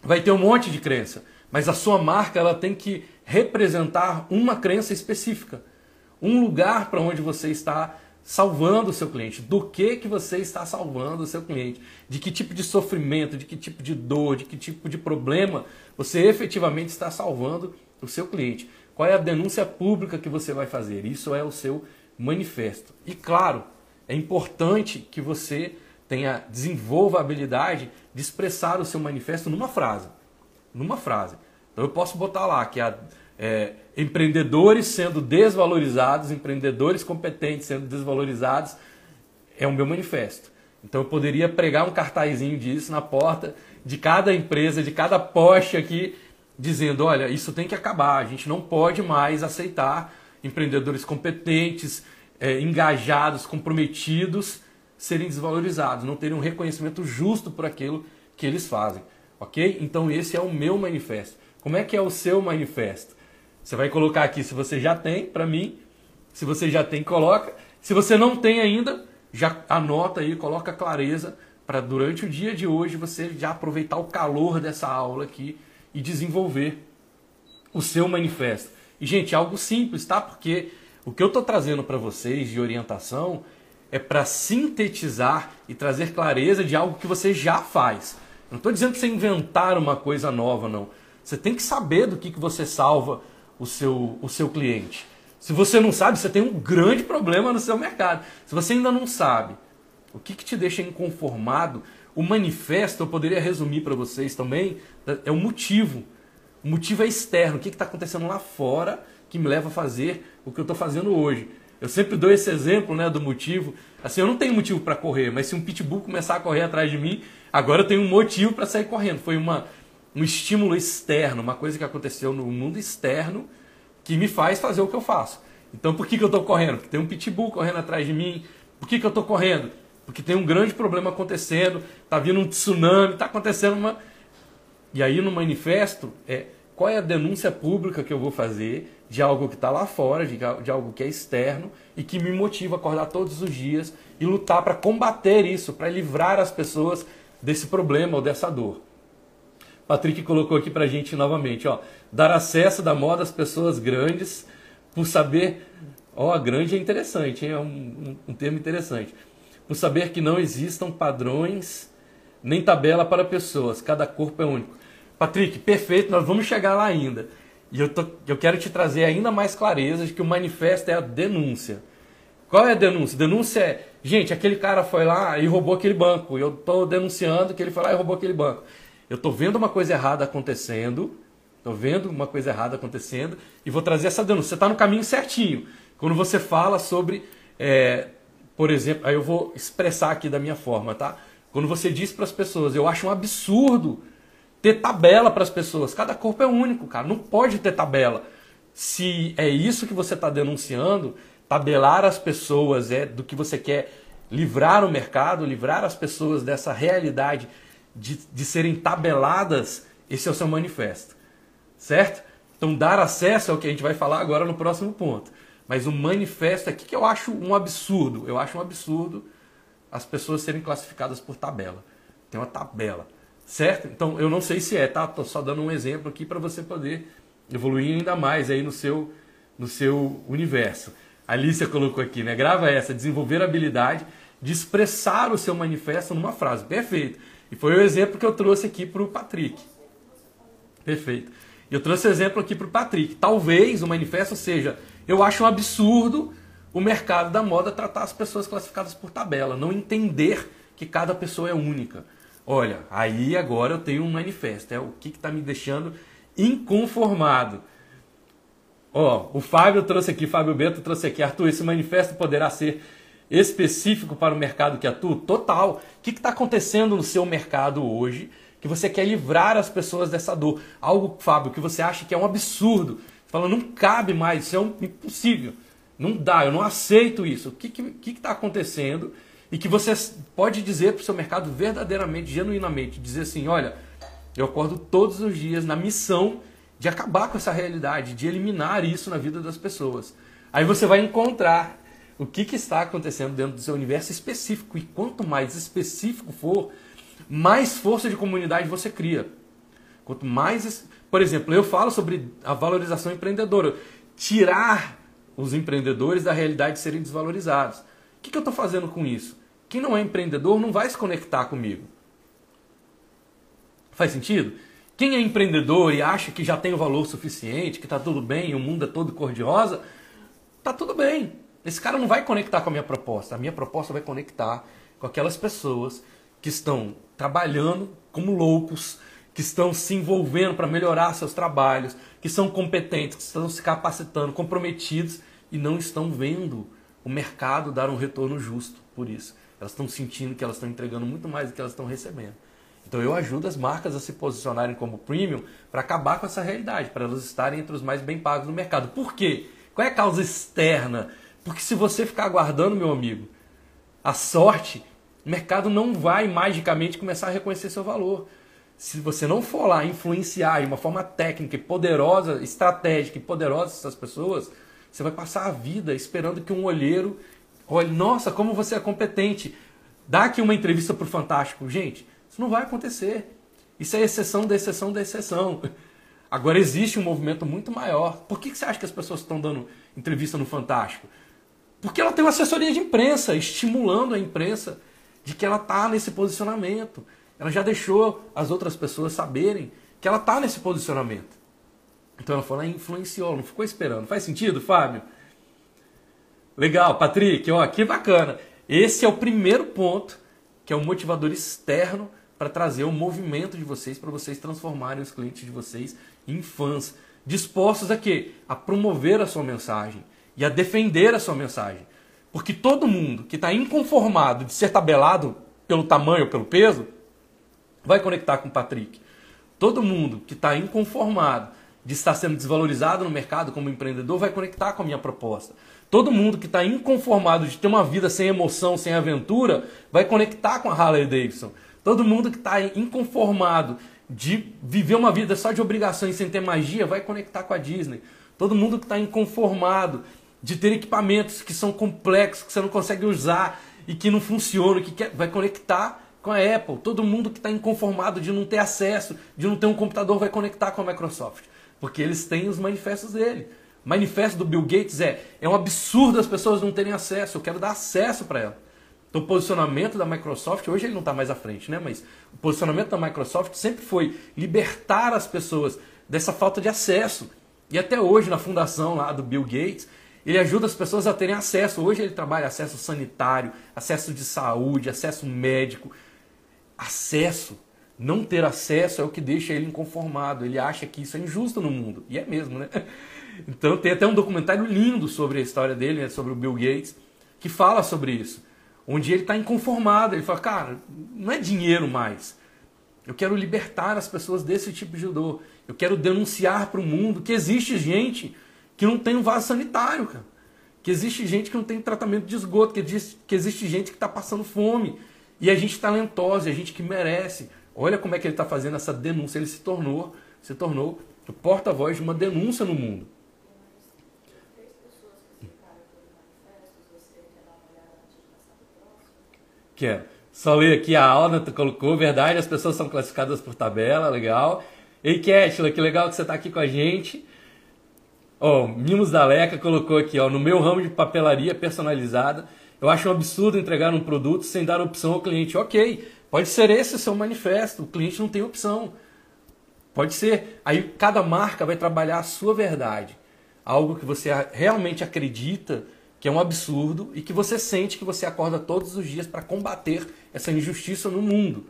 vai ter um monte de crença, mas a sua marca ela tem que representar uma crença específica, um lugar para onde você está salvando o seu cliente, do que que você está salvando o seu cliente, de que tipo de sofrimento, de que tipo de dor, de que tipo de problema você efetivamente está salvando o seu cliente. Qual é a denúncia pública que você vai fazer? Isso é o seu manifesto. E claro, é importante que você tenha desenvolva a habilidade de expressar o seu manifesto numa frase. Numa frase. Então eu posso botar lá que a, é, empreendedores sendo desvalorizados, empreendedores competentes sendo desvalorizados, é o meu manifesto. Então eu poderia pregar um cartazinho disso na porta de cada empresa, de cada poste aqui, dizendo: olha, isso tem que acabar, a gente não pode mais aceitar empreendedores competentes, é, engajados, comprometidos serem desvalorizados, não terem um reconhecimento justo por aquilo que eles fazem. Ok? Então esse é o meu manifesto. Como é que é o seu manifesto? Você vai colocar aqui se você já tem, para mim. Se você já tem, coloca. Se você não tem ainda, já anota aí, coloca clareza para durante o dia de hoje você já aproveitar o calor dessa aula aqui e desenvolver o seu manifesto. E gente, algo simples, tá? Porque o que eu estou trazendo para vocês de orientação é para sintetizar e trazer clareza de algo que você já faz. Não estou dizendo que você inventar uma coisa nova, não. Você tem que saber do que, que você salva o seu, o seu cliente. Se você não sabe, você tem um grande problema no seu mercado. Se você ainda não sabe o que, que te deixa inconformado, o manifesto, eu poderia resumir para vocês também, é o motivo. O motivo é externo. O que está acontecendo lá fora que me leva a fazer o que eu estou fazendo hoje. Eu sempre dou esse exemplo né, do motivo. Assim, eu não tenho motivo para correr, mas se um pitbull começar a correr atrás de mim, agora eu tenho um motivo para sair correndo. Foi uma, um estímulo externo, uma coisa que aconteceu no mundo externo que me faz fazer o que eu faço. Então, por que, que eu estou correndo? Porque tem um pitbull correndo atrás de mim. Por que, que eu estou correndo? Porque tem um grande problema acontecendo, está vindo um tsunami, está acontecendo uma. E aí no manifesto é qual é a denúncia pública que eu vou fazer de algo que está lá fora, de, de, algo que é externo e que me motiva a acordar todos os dias e lutar para combater isso, para livrar as pessoas desse problema ou dessa dor. Patrick colocou aqui para a gente novamente, ó, dar acesso da moda às pessoas grandes por saber, ó, grande é interessante, hein? é um, um, um termo interessante, por saber que não existam padrões nem tabela para pessoas, cada corpo é único. Patrick, perfeito, nós vamos chegar lá ainda. E eu, tô, eu quero te trazer ainda mais clareza de que o manifesto é a denúncia. Qual é a denúncia? Denúncia é, gente, aquele cara foi lá e roubou aquele banco. Eu estou denunciando que ele foi lá e roubou aquele banco. Eu estou vendo uma coisa errada acontecendo, estou vendo uma coisa errada acontecendo e vou trazer essa denúncia. Você está no caminho certinho. Quando você fala sobre, é, por exemplo, aí eu vou expressar aqui da minha forma, tá? Quando você diz para as pessoas, eu acho um absurdo ter tabela para as pessoas. Cada corpo é único, cara. Não pode ter tabela. Se é isso que você está denunciando, tabelar as pessoas é do que você quer livrar o mercado, livrar as pessoas dessa realidade de, de serem tabeladas, esse é o seu manifesto. Certo? Então, dar acesso é o que a gente vai falar agora no próximo ponto. Mas o manifesto aqui que eu acho um absurdo. Eu acho um absurdo as pessoas serem classificadas por tabela. Tem uma tabela. Certo? Então eu não sei se é, tá? Tô só dando um exemplo aqui para você poder evoluir ainda mais aí no seu, no seu universo. A Alicia colocou aqui, né? Grava essa, desenvolver a habilidade de expressar o seu manifesto numa frase. Perfeito. E foi o exemplo que eu trouxe aqui para o Patrick. Perfeito. Eu trouxe exemplo aqui para o Patrick. Talvez o manifesto seja: eu acho um absurdo o mercado da moda tratar as pessoas classificadas por tabela, não entender que cada pessoa é única. Olha, aí agora eu tenho um manifesto, é o que está me deixando inconformado. Ó, o Fábio trouxe aqui, Fábio Bento trouxe aqui, Arthur, esse manifesto poderá ser específico para o mercado que atua? Total. O que está acontecendo no seu mercado hoje que você quer livrar as pessoas dessa dor? Algo, Fábio, que você acha que é um absurdo. Você fala, não cabe mais, isso é um, impossível. Não dá, eu não aceito isso. O que está que, que tá acontecendo? E que você pode dizer para o seu mercado verdadeiramente, genuinamente, dizer assim, olha, eu acordo todos os dias na missão de acabar com essa realidade, de eliminar isso na vida das pessoas. Aí você vai encontrar o que, que está acontecendo dentro do seu universo específico. E quanto mais específico for, mais força de comunidade você cria. Quanto mais. Por exemplo, eu falo sobre a valorização empreendedora. Tirar os empreendedores da realidade de serem desvalorizados. O que, que eu estou fazendo com isso? Quem não é empreendedor não vai se conectar comigo. Faz sentido? Quem é empreendedor e acha que já tem o valor suficiente, que está tudo bem, o mundo é todo cor-de-rosa, está tudo bem. Esse cara não vai conectar com a minha proposta. A minha proposta vai conectar com aquelas pessoas que estão trabalhando como loucos, que estão se envolvendo para melhorar seus trabalhos, que são competentes, que estão se capacitando, comprometidos e não estão vendo o mercado dar um retorno justo por isso. Elas estão sentindo que elas estão entregando muito mais do que elas estão recebendo. Então eu ajudo as marcas a se posicionarem como premium para acabar com essa realidade, para elas estarem entre os mais bem pagos no mercado. Por quê? Qual é a causa externa? Porque se você ficar aguardando, meu amigo, a sorte, o mercado não vai magicamente começar a reconhecer seu valor se você não for lá influenciar de uma forma técnica e poderosa, estratégica e poderosa essas pessoas, você vai passar a vida esperando que um olheiro olhe, nossa, como você é competente. Dá aqui uma entrevista para o Fantástico. Gente, isso não vai acontecer. Isso é exceção da exceção da exceção. Agora existe um movimento muito maior. Por que você acha que as pessoas estão dando entrevista no Fantástico? Porque ela tem uma assessoria de imprensa, estimulando a imprensa de que ela está nesse posicionamento. Ela já deixou as outras pessoas saberem que ela está nesse posicionamento. Então ela foi lá e influenciou, não ficou esperando. Faz sentido, Fábio? Legal, Patrick, ó, que bacana. Esse é o primeiro ponto, que é o motivador externo para trazer o movimento de vocês, para vocês transformarem os clientes de vocês em fãs, dispostos a quê? A promover a sua mensagem e a defender a sua mensagem. Porque todo mundo que está inconformado de ser tabelado pelo tamanho, pelo peso, vai conectar com o Patrick. Todo mundo que está inconformado de estar sendo desvalorizado no mercado como empreendedor vai conectar com a minha proposta. Todo mundo que está inconformado de ter uma vida sem emoção, sem aventura, vai conectar com a Harley Davidson. Todo mundo que está inconformado de viver uma vida só de obrigações sem ter magia, vai conectar com a Disney. Todo mundo que está inconformado de ter equipamentos que são complexos, que você não consegue usar e que não funcionam, que quer, vai conectar com a Apple. Todo mundo que está inconformado de não ter acesso, de não ter um computador, vai conectar com a Microsoft. Porque eles têm os manifestos dele. O manifesto do Bill Gates é: é um absurdo as pessoas não terem acesso, eu quero dar acesso para ela. Então, o posicionamento da Microsoft, hoje ele não está mais à frente, né? mas o posicionamento da Microsoft sempre foi libertar as pessoas dessa falta de acesso. E até hoje, na fundação lá do Bill Gates, ele ajuda as pessoas a terem acesso. Hoje ele trabalha acesso sanitário, acesso de saúde, acesso médico, acesso. Não ter acesso é o que deixa ele inconformado. Ele acha que isso é injusto no mundo. E é mesmo, né? [LAUGHS] Então tem até um documentário lindo sobre a história dele, né? sobre o Bill Gates, que fala sobre isso. Onde ele está inconformado. Ele fala, cara, não é dinheiro mais. Eu quero libertar as pessoas desse tipo de dor. Eu quero denunciar para o mundo que existe gente que não tem um vaso sanitário, cara. Que existe gente que não tem tratamento de esgoto, que existe, que existe gente que está passando fome, e a gente talentosa, a gente que merece. Olha como é que ele está fazendo essa denúncia. Ele se tornou, se tornou o porta-voz de uma denúncia no mundo. Quero. Só ler aqui a Alna colocou, verdade, as pessoas são classificadas por tabela, legal. Ei, Kétila, que legal que você está aqui com a gente. Ó, Mimos da Leca colocou aqui, ó, no meu ramo de papelaria personalizada, eu acho um absurdo entregar um produto sem dar opção ao cliente. Ok, pode ser esse o seu manifesto, o cliente não tem opção. Pode ser. Aí cada marca vai trabalhar a sua verdade. Algo que você realmente acredita que é um absurdo e que você sente que você acorda todos os dias para combater essa injustiça no mundo.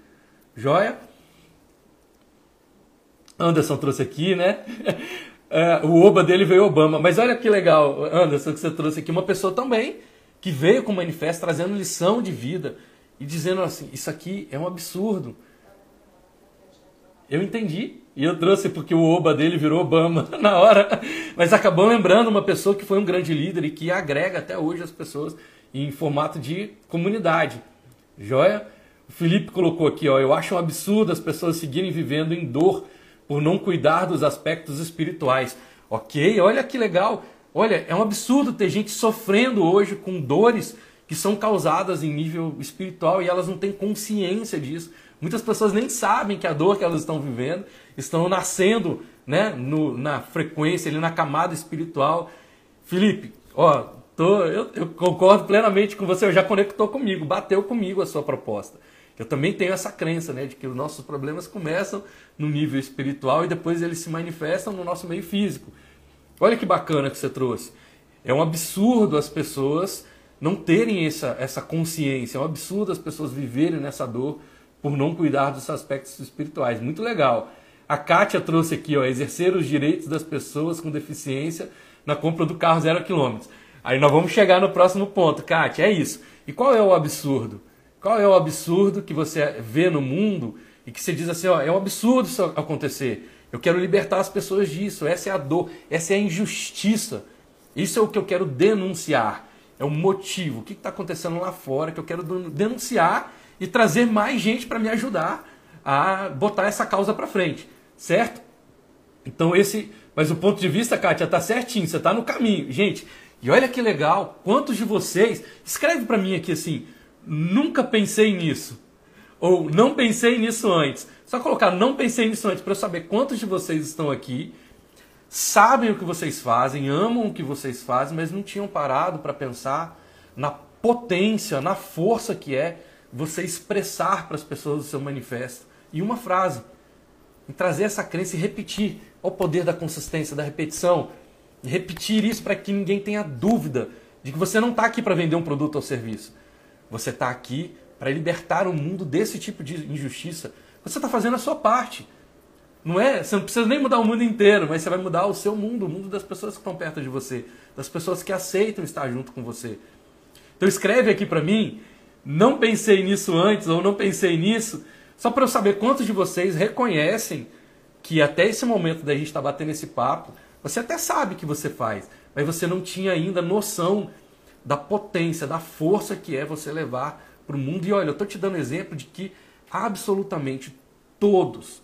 Joia? Anderson trouxe aqui, né? [LAUGHS] É, o oba dele veio Obama. Mas olha que legal, Anderson, que você trouxe aqui. Uma pessoa também que veio com o manifesto trazendo lição de vida e dizendo assim: Isso aqui é um absurdo. Eu entendi. E eu trouxe porque o oba dele virou Obama [LAUGHS] na hora. Mas acabou lembrando uma pessoa que foi um grande líder e que agrega até hoje as pessoas em formato de comunidade. Joia? O Felipe colocou aqui, ó, eu acho um absurdo as pessoas seguirem vivendo em dor por não cuidar dos aspectos espirituais. Ok, olha que legal. Olha, é um absurdo ter gente sofrendo hoje com dores que são causadas em nível espiritual e elas não têm consciência disso. Muitas pessoas nem sabem que a dor que elas estão vivendo estão nascendo né, no, na frequência, ali na camada espiritual. Felipe, ó, tô, eu, eu concordo plenamente com você, já conectou comigo, bateu comigo a sua proposta. Eu também tenho essa crença, né, de que os nossos problemas começam no nível espiritual e depois eles se manifestam no nosso meio físico. Olha que bacana que você trouxe. É um absurdo as pessoas não terem essa, essa consciência, é um absurdo as pessoas viverem nessa dor por não cuidar dos aspectos espirituais. Muito legal. A Kátia trouxe aqui, ó, exercer os direitos das pessoas com deficiência na compra do carro zero quilômetros. Aí nós vamos chegar no próximo ponto, Kátia, é isso. E qual é o absurdo? Qual é o absurdo que você vê no mundo e que você diz assim, ó, é um absurdo isso acontecer. Eu quero libertar as pessoas disso. Essa é a dor, essa é a injustiça. Isso é o que eu quero denunciar. É o motivo. O que está acontecendo lá fora que eu quero denunciar e trazer mais gente para me ajudar a botar essa causa para frente, certo? Então esse, mas o ponto de vista, Kátia, tá certinho, você tá no caminho. Gente, e olha que legal, quantos de vocês, escreve para mim aqui assim, nunca pensei nisso. Ou não pensei nisso antes. Só colocar não pensei nisso antes para eu saber quantos de vocês estão aqui, sabem o que vocês fazem, amam o que vocês fazem, mas não tinham parado para pensar na potência, na força que é você expressar para as pessoas o seu manifesto. E uma frase. E trazer essa crença e repetir. Olha o poder da consistência, da repetição. Repetir isso para que ninguém tenha dúvida de que você não está aqui para vender um produto ou serviço. Você está aqui para libertar o mundo desse tipo de injustiça. Você está fazendo a sua parte. Não é? Você não precisa nem mudar o mundo inteiro, mas você vai mudar o seu mundo, o mundo das pessoas que estão perto de você, das pessoas que aceitam estar junto com você. Então escreve aqui para mim não pensei nisso antes ou não pensei nisso, só para eu saber quantos de vocês reconhecem que até esse momento da gente estar tá batendo esse papo, você até sabe que você faz, mas você não tinha ainda noção da potência, da força que é você levar para o mundo. E olha, eu estou te dando exemplo de que absolutamente todos,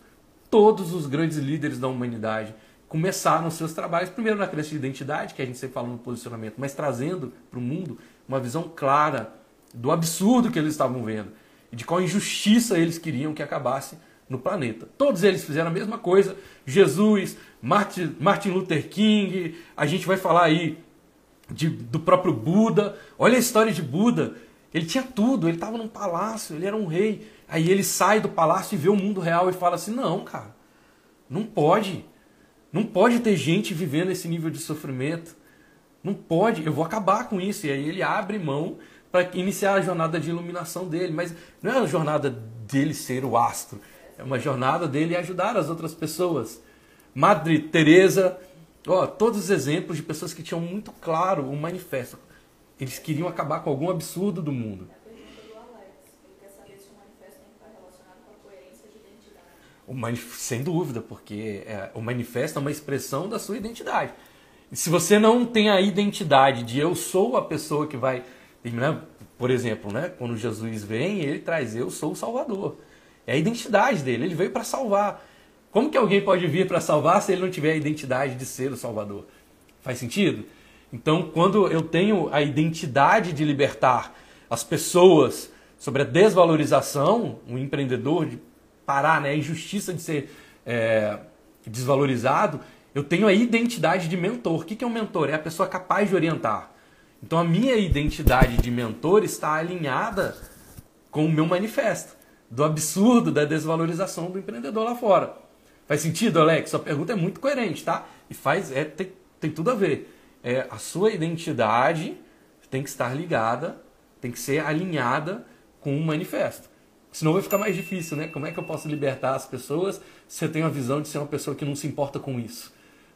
todos os grandes líderes da humanidade começaram seus trabalhos, primeiro na crença de identidade, que a gente sempre fala no posicionamento, mas trazendo para o mundo uma visão clara do absurdo que eles estavam vendo e de qual injustiça eles queriam que acabasse no planeta. Todos eles fizeram a mesma coisa. Jesus, Martin, Martin Luther King, a gente vai falar aí de, do próprio Buda. Olha a história de Buda. Ele tinha tudo, ele estava num palácio, ele era um rei. Aí ele sai do palácio e vê o mundo real e fala assim: não, cara, não pode. Não pode ter gente vivendo esse nível de sofrimento. Não pode, eu vou acabar com isso. E aí ele abre mão para iniciar a jornada de iluminação dele. Mas não é a jornada dele ser o astro, é uma jornada dele ajudar as outras pessoas. Madre Teresa, ó, todos os exemplos de pessoas que tinham muito claro o manifesto. Eles queriam acabar com algum absurdo do mundo. O manif... Sem dúvida, porque é, o manifesto é uma expressão da sua identidade. E se você não tem a identidade de eu sou a pessoa que vai né? Por exemplo, né? quando Jesus vem, ele traz eu sou o Salvador. É a identidade dele, ele veio para salvar. Como que alguém pode vir para salvar se ele não tiver a identidade de ser o Salvador? Faz sentido? Então, quando eu tenho a identidade de libertar as pessoas sobre a desvalorização, um empreendedor de parar né, a injustiça de ser é, desvalorizado, Eu tenho a identidade de mentor. O que é um mentor? É a pessoa capaz de orientar. Então a minha identidade de mentor está alinhada com o meu manifesto do absurdo da desvalorização do empreendedor lá fora. Faz sentido, Alex? Sua pergunta é muito coerente, tá? E faz, é, tem, tem tudo a ver. É, a sua identidade tem que estar ligada, tem que ser alinhada com um manifesto. Senão vai ficar mais difícil, né? Como é que eu posso libertar as pessoas se eu tenho a visão de ser uma pessoa que não se importa com isso?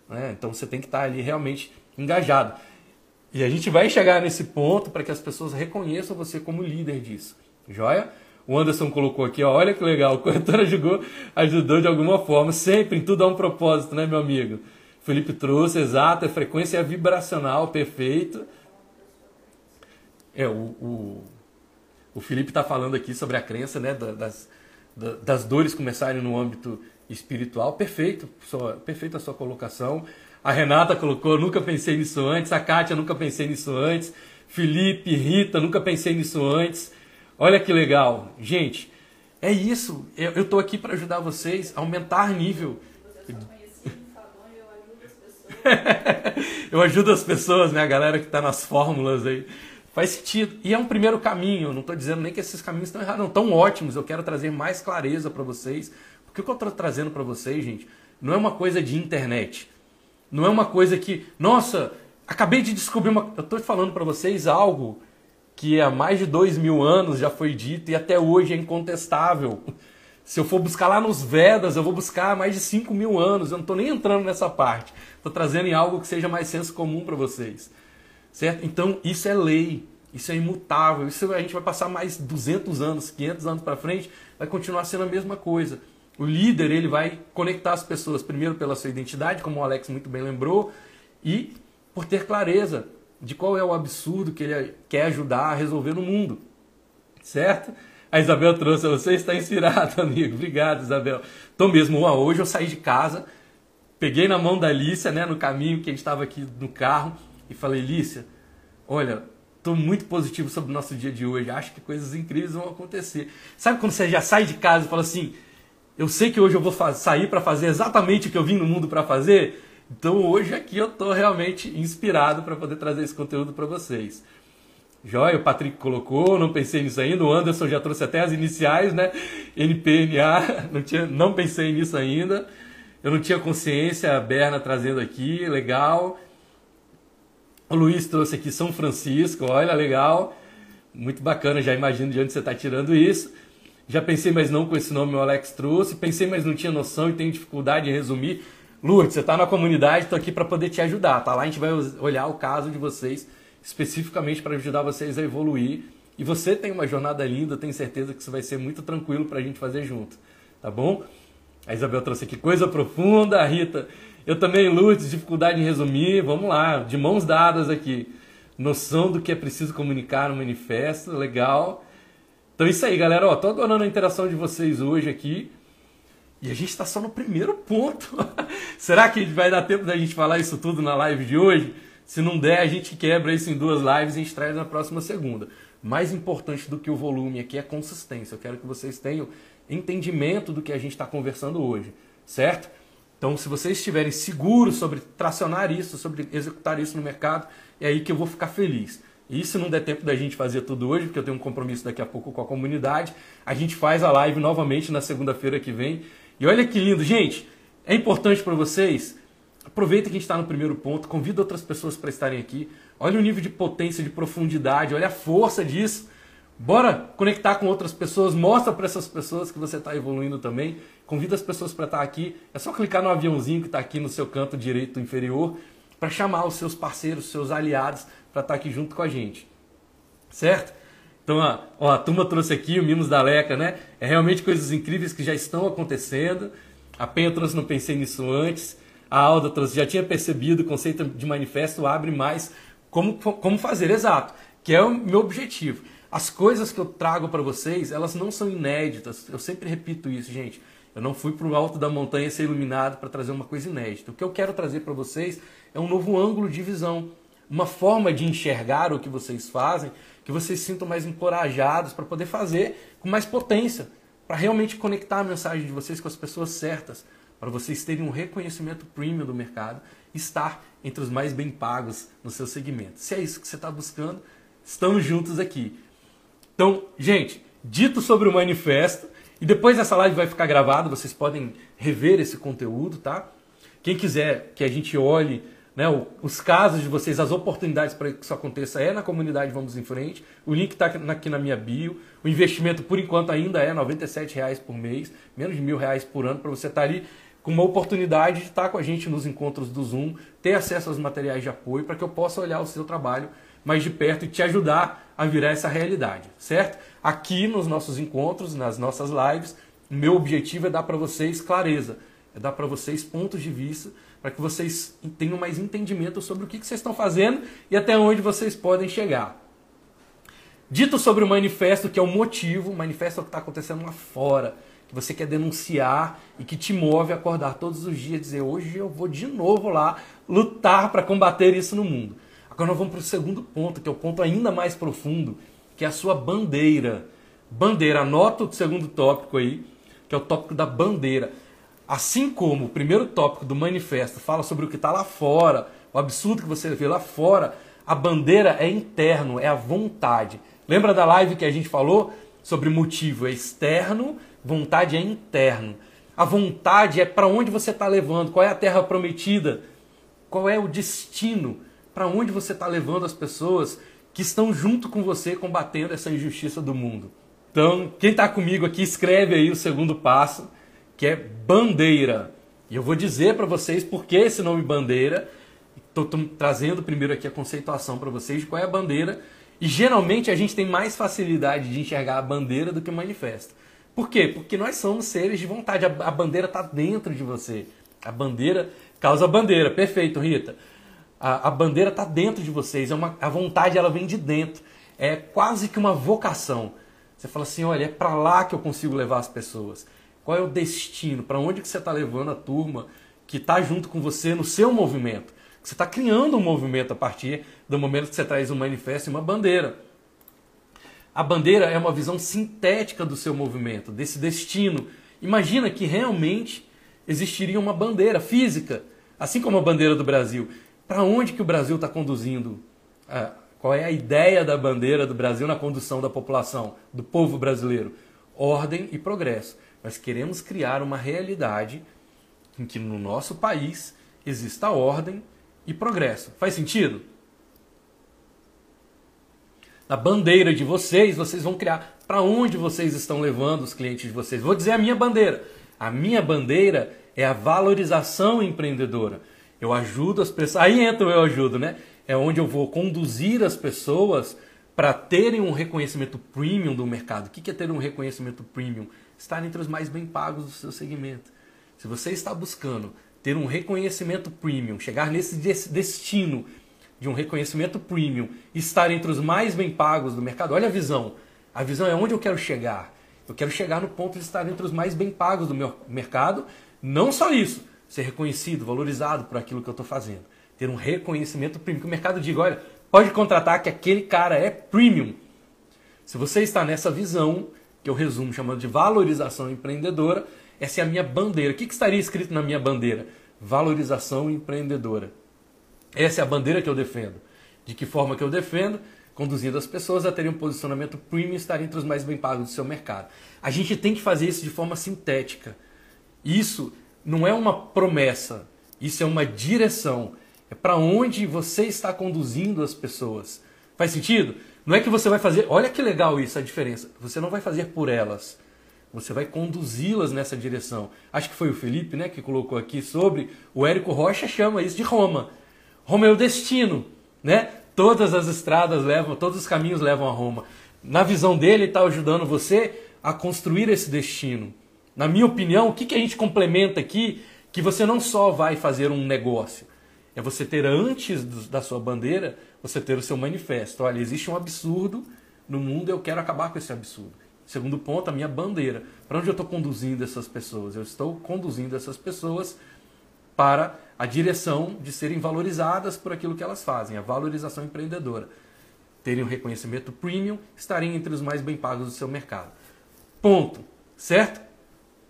Né? Então você tem que estar ali realmente engajado. E a gente vai chegar nesse ponto para que as pessoas reconheçam você como líder disso. Joia? O Anderson colocou aqui, ó, olha que legal, a corretora [LAUGHS] ajudou, ajudou de alguma forma. Sempre, em tudo há um propósito, né, meu amigo? Felipe trouxe, exato, a frequência é vibracional, perfeito. É, o, o, o Felipe está falando aqui sobre a crença, né, das, das dores começarem no âmbito espiritual. Perfeito, sua, perfeita a sua colocação. A Renata colocou, nunca pensei nisso antes. A Kátia, nunca pensei nisso antes. Felipe, Rita, nunca pensei nisso antes. Olha que legal. Gente, é isso. Eu estou aqui para ajudar vocês a aumentar nível. eu ajudo as pessoas, né? A galera que está nas fórmulas aí. Faz sentido. E é um primeiro caminho. Não estou dizendo nem que esses caminhos estão errados, não. Estão ótimos. Eu quero trazer mais clareza para vocês. Porque o que eu estou trazendo para vocês, gente, não é uma coisa de internet. Não é uma coisa que, nossa, acabei de descobrir uma. Eu estou falando para vocês algo que há mais de dois mil anos já foi dito e até hoje é incontestável. Se eu for buscar lá nos Vedas, eu vou buscar mais de cinco mil anos. Eu não estou nem entrando nessa parte. Estou trazendo em algo que seja mais senso comum para vocês. Certo? Então, isso é lei. Isso é imutável. Isso a gente vai passar mais 200 anos, 500 anos para frente, vai continuar sendo a mesma coisa. O líder ele vai conectar as pessoas primeiro pela sua identidade, como o Alex muito bem lembrou, e por ter clareza de qual é o absurdo que ele quer ajudar a resolver no mundo. Certo? A Isabel trouxe, você está inspirado, [LAUGHS] amigo. Obrigado, Isabel. Então mesmo, hoje eu saí de casa, peguei na mão da Lícia, né, no caminho que a gente estava aqui no carro, e falei, Lícia, olha, estou muito positivo sobre o nosso dia de hoje. Acho que coisas incríveis vão acontecer. Sabe quando você já sai de casa e fala assim, eu sei que hoje eu vou sair para fazer exatamente o que eu vim no mundo para fazer? Então hoje aqui eu estou realmente inspirado para poder trazer esse conteúdo para vocês. Joia, o Patrick colocou, não pensei nisso ainda. O Anderson já trouxe até as iniciais, né? NPNA, [LAUGHS] não, tinha, não pensei nisso ainda. Eu não tinha consciência, a Berna trazendo aqui, legal. O Luiz trouxe aqui São Francisco, olha, legal. Muito bacana, já imagino de onde você está tirando isso. Já pensei, mas não com esse nome o Alex trouxe. Pensei, mas não tinha noção e tenho dificuldade em resumir. Lourdes, você está na comunidade, estou aqui para poder te ajudar, tá? Lá a gente vai olhar o caso de vocês especificamente para ajudar vocês a evoluir. E você tem uma jornada linda, tenho certeza que isso vai ser muito tranquilo para a gente fazer junto, tá bom? A Isabel trouxe aqui coisa profunda, a Rita, eu também, Lourdes, dificuldade em resumir, vamos lá, de mãos dadas aqui. Noção do que é preciso comunicar no manifesto, legal. Então é isso aí, galera, ó, tô adorando a interação de vocês hoje aqui. E a gente está só no primeiro ponto. [LAUGHS] Será que vai dar tempo da gente falar isso tudo na live de hoje? Se não der, a gente quebra isso em duas lives e a gente traz na próxima segunda. Mais importante do que o volume aqui é consistência. Eu quero que vocês tenham entendimento do que a gente está conversando hoje, certo? Então, se vocês estiverem seguros sobre tracionar isso, sobre executar isso no mercado, é aí que eu vou ficar feliz. E se não der tempo da gente fazer tudo hoje, porque eu tenho um compromisso daqui a pouco com a comunidade, a gente faz a live novamente na segunda-feira que vem e olha que lindo, gente. É importante para vocês. Aproveita que a gente está no primeiro ponto, convida outras pessoas para estarem aqui. Olha o nível de potência, de profundidade, olha a força disso. Bora conectar com outras pessoas, mostra para essas pessoas que você está evoluindo também. Convida as pessoas para estar tá aqui. É só clicar no aviãozinho que está aqui no seu canto direito inferior para chamar os seus parceiros, os seus aliados para estar tá aqui junto com a gente. Certo? Então, ó, ó, a turma trouxe aqui o Mimos da Leca, né? É realmente coisas incríveis que já estão acontecendo. A Penha trouxe, não pensei nisso antes. A Alda trouxe, já tinha percebido, o conceito de manifesto abre mais como, como fazer, exato, que é o meu objetivo. As coisas que eu trago para vocês, elas não são inéditas. Eu sempre repito isso, gente. Eu não fui para o alto da montanha ser iluminado para trazer uma coisa inédita. O que eu quero trazer para vocês é um novo ângulo de visão, uma forma de enxergar o que vocês fazem que vocês se sintam mais encorajados para poder fazer com mais potência, para realmente conectar a mensagem de vocês com as pessoas certas, para vocês terem um reconhecimento premium do mercado, estar entre os mais bem pagos no seu segmento. Se é isso que você está buscando, estamos juntos aqui. Então, gente, dito sobre o manifesto, e depois essa live vai ficar gravada, vocês podem rever esse conteúdo, tá? Quem quiser que a gente olhe né, os casos de vocês, as oportunidades para que isso aconteça é na comunidade Vamos em Frente. O link está aqui na minha bio. O investimento, por enquanto, ainda é R$ 97,00 por mês, menos de mil reais por ano, para você estar tá ali com uma oportunidade de estar tá com a gente nos encontros do Zoom, ter acesso aos materiais de apoio, para que eu possa olhar o seu trabalho mais de perto e te ajudar a virar essa realidade, certo? Aqui nos nossos encontros, nas nossas lives, meu objetivo é dar para vocês clareza, é dar para vocês pontos de vista para que vocês tenham mais entendimento sobre o que, vocês estão fazendo e até onde vocês podem chegar. Dito sobre o manifesto, que é o motivo, o manifesto é o que está acontecendo lá fora, que você quer denunciar e que te move a acordar todos os dias e dizer: hoje eu vou de novo lá lutar para combater isso no mundo. Agora nós vamos para o segundo ponto, que é o ponto ainda mais profundo, que é a sua bandeira. Bandeira, anota o segundo tópico aí, que é o tópico da bandeira. Assim como o primeiro tópico do manifesto fala sobre o que está lá fora, o absurdo que você vê lá fora, a bandeira é interno, é a vontade. Lembra da live que a gente falou sobre motivo é externo, vontade é interno. A vontade é para onde você está levando, qual é a terra prometida, qual é o destino, para onde você está levando as pessoas que estão junto com você combatendo essa injustiça do mundo. Então, quem está comigo aqui, escreve aí o segundo passo que é bandeira. E eu vou dizer para vocês por que esse nome bandeira. Estou trazendo primeiro aqui a conceituação para vocês de qual é a bandeira. E geralmente a gente tem mais facilidade de enxergar a bandeira do que o manifesto. Por quê? Porque nós somos seres de vontade. A, bandeira está dentro de você. A bandeira causa bandeira. Perfeito, Rita. A, a bandeira está dentro de vocês. É uma, a vontade ela vem de dentro. É quase que uma vocação. Você fala assim, olha, é para lá que eu consigo levar as pessoas. Qual é o destino? Para onde que você está levando a turma que está junto com você no seu movimento? Você está criando um movimento a partir do momento que você traz um manifesto e uma bandeira. A bandeira é uma visão sintética do seu movimento, desse destino. Imagina que realmente existiria uma bandeira física, assim como a bandeira do Brasil. Para onde que o Brasil está conduzindo? Ah, qual é a ideia da bandeira do Brasil na condução da população, do povo brasileiro? Ordem e progresso. Nós queremos criar uma realidade em que no nosso país exista ordem e progresso. Faz sentido? Na bandeira de vocês, vocês vão criar para onde vocês estão levando os clientes de vocês. Vou dizer a minha bandeira. A minha bandeira é a valorização empreendedora. Eu ajudo as pessoas. Aí entra o eu ajudo, né? É onde eu vou conduzir as pessoas para terem um reconhecimento premium do mercado. O que é ter um reconhecimento premium? Estar entre os mais bem pagos do seu segmento. Se você está buscando ter um reconhecimento premium, chegar nesse destino de um reconhecimento premium, estar entre os mais bem pagos do mercado, olha a visão. A visão é onde eu quero chegar. Eu quero chegar no ponto de estar entre os mais bem pagos do meu mercado. Não só isso, ser reconhecido, valorizado por aquilo que eu estou fazendo. Ter um reconhecimento premium. Que o mercado diga, olha, pode contratar que aquele cara é premium. Se você está nessa visão, que eu resumo chamando de valorização empreendedora. Essa é a minha bandeira. O que, que estaria escrito na minha bandeira? Valorização empreendedora. Essa é a bandeira que eu defendo. De que forma que eu defendo? Conduzindo as pessoas a terem um posicionamento premium e estar entre os mais bem pagos do seu mercado. A gente tem que fazer isso de forma sintética. Isso não é uma promessa, isso é uma direção. É para onde você está conduzindo as pessoas. Faz sentido? Não é que você vai fazer. Olha que legal isso, a diferença. Você não vai fazer por elas. Você vai conduzi-las nessa direção. Acho que foi o Felipe né, que colocou aqui sobre. O Érico Rocha chama isso de Roma. Roma é o destino. Né? Todas as estradas levam, todos os caminhos levam a Roma. Na visão dele, ele está ajudando você a construir esse destino. Na minha opinião, o que, que a gente complementa aqui? Que você não só vai fazer um negócio, é você ter antes da sua bandeira você ter o seu manifesto. Olha, existe um absurdo no mundo, eu quero acabar com esse absurdo. Segundo ponto, a minha bandeira. Para onde eu estou conduzindo essas pessoas? Eu estou conduzindo essas pessoas para a direção de serem valorizadas por aquilo que elas fazem, a valorização empreendedora. Terem um reconhecimento premium, estarem entre os mais bem pagos do seu mercado. Ponto. Certo?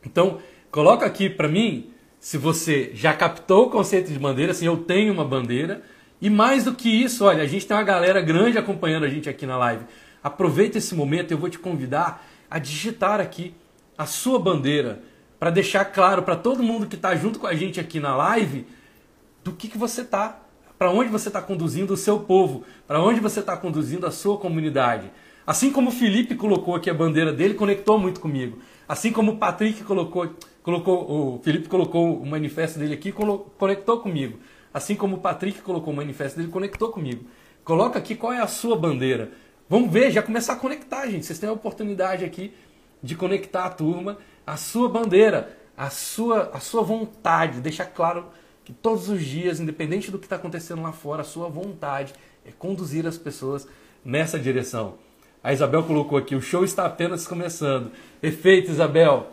Então, coloca aqui para mim se você já captou o conceito de bandeira, assim, eu tenho uma bandeira. E mais do que isso, olha, a gente tem uma galera grande acompanhando a gente aqui na live. Aproveita esse momento, eu vou te convidar a digitar aqui a sua bandeira para deixar claro para todo mundo que está junto com a gente aqui na live do que, que você está, para onde você está conduzindo o seu povo, para onde você está conduzindo a sua comunidade. Assim como o Felipe colocou aqui a bandeira dele, conectou muito comigo. Assim como o Patrick colocou, colocou o Felipe colocou o manifesto dele aqui, conectou comigo. Assim como o Patrick colocou o manifesto dele, conectou comigo. Coloca aqui qual é a sua bandeira. Vamos ver, já começar a conectar, gente. Vocês têm a oportunidade aqui de conectar a turma, a sua bandeira, a sua, a sua vontade. Deixar claro que todos os dias, independente do que está acontecendo lá fora, a sua vontade é conduzir as pessoas nessa direção. A Isabel colocou aqui: o show está apenas começando. Perfeito, Isabel.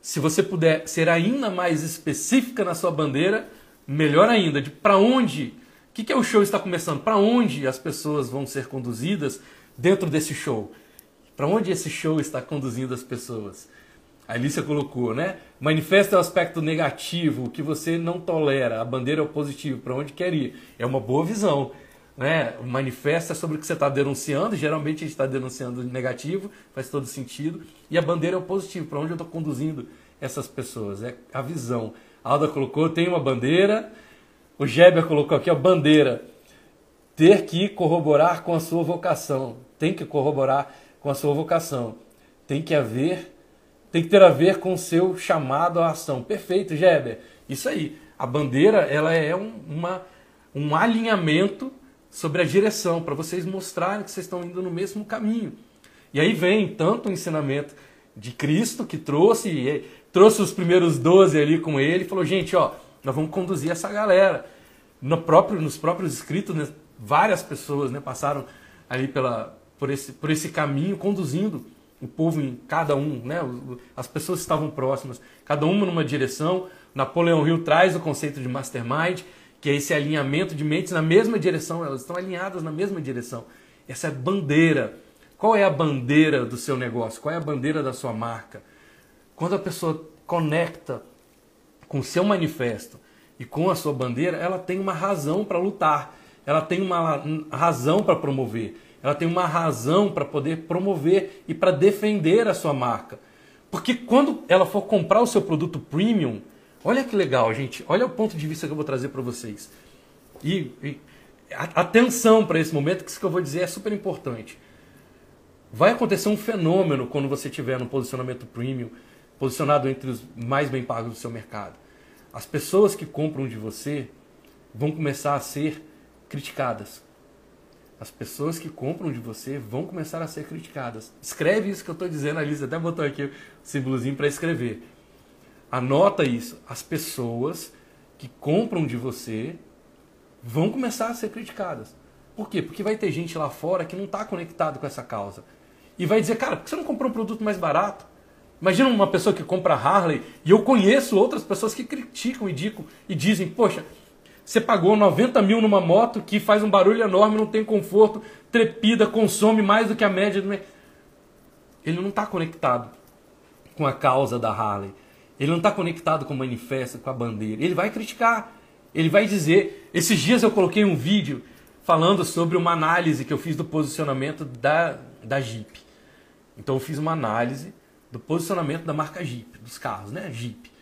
Se você puder ser ainda mais específica na sua bandeira, melhor ainda. De para onde? O que, que é o show está começando? Para onde as pessoas vão ser conduzidas dentro desse show? Para onde esse show está conduzindo as pessoas? A Alicia colocou, né? Manifesta o aspecto negativo, o que você não tolera. A bandeira é o positivo, para onde quer ir. É uma boa visão. Né? Manifesta sobre o que você está denunciando. Geralmente a gente está denunciando negativo, faz todo sentido. E a bandeira é o positivo, para onde eu estou conduzindo essas pessoas. É a visão. Alda colocou, tem uma bandeira. O Geber colocou aqui a bandeira. Ter que corroborar com a sua vocação. Tem que corroborar com a sua vocação. Tem que haver, tem que ter a ver com o seu chamado à ação. Perfeito, Geber. Isso aí. A bandeira, ela é um, uma, um alinhamento sobre a direção, para vocês mostrarem que vocês estão indo no mesmo caminho. E aí vem tanto o ensinamento de Cristo que trouxe, trouxe os primeiros doze ali com ele e falou, gente, ó, nós vamos conduzir essa galera. No próprio, nos próprios escritos, né, várias pessoas né, passaram ali pela, por esse, por esse caminho, conduzindo o povo em cada um, né? As pessoas estavam próximas, cada uma numa direção. Napoleão Hill traz o conceito de mastermind, que é esse alinhamento de mentes na mesma direção, elas estão alinhadas na mesma direção. Essa é bandeira. Qual é a bandeira do seu negócio? Qual é a bandeira da sua marca? Quando a pessoa conecta com o seu manifesto e com a sua bandeira, ela tem uma razão para lutar, ela tem uma razão para promover ela tem uma razão para poder promover e para defender a sua marca. Porque quando ela for comprar o seu produto premium, olha que legal, gente, olha o ponto de vista que eu vou trazer para vocês. E, e atenção para esse momento, que isso que eu vou dizer é super importante. Vai acontecer um fenômeno quando você estiver no posicionamento premium, posicionado entre os mais bem pagos do seu mercado. As pessoas que compram de você vão começar a ser criticadas as pessoas que compram de você vão começar a ser criticadas. Escreve isso que eu estou dizendo, a Alice até botou aqui o símbolozinho para escrever. Anota isso. As pessoas que compram de você vão começar a ser criticadas. Por quê? Porque vai ter gente lá fora que não está conectado com essa causa. E vai dizer, cara, por que você não comprou um produto mais barato? Imagina uma pessoa que compra Harley, e eu conheço outras pessoas que criticam e, dico, e dizem, poxa, você pagou 90 mil numa moto que faz um barulho enorme, não tem conforto, trepida, consome mais do que a média do Ele não está conectado com a causa da Harley. Ele não está conectado com o manifesto, com a bandeira. Ele vai criticar. Ele vai dizer. Esses dias eu coloquei um vídeo falando sobre uma análise que eu fiz do posicionamento da, da Jeep. Então eu fiz uma análise do posicionamento da marca Jeep, dos carros, né? Jeep.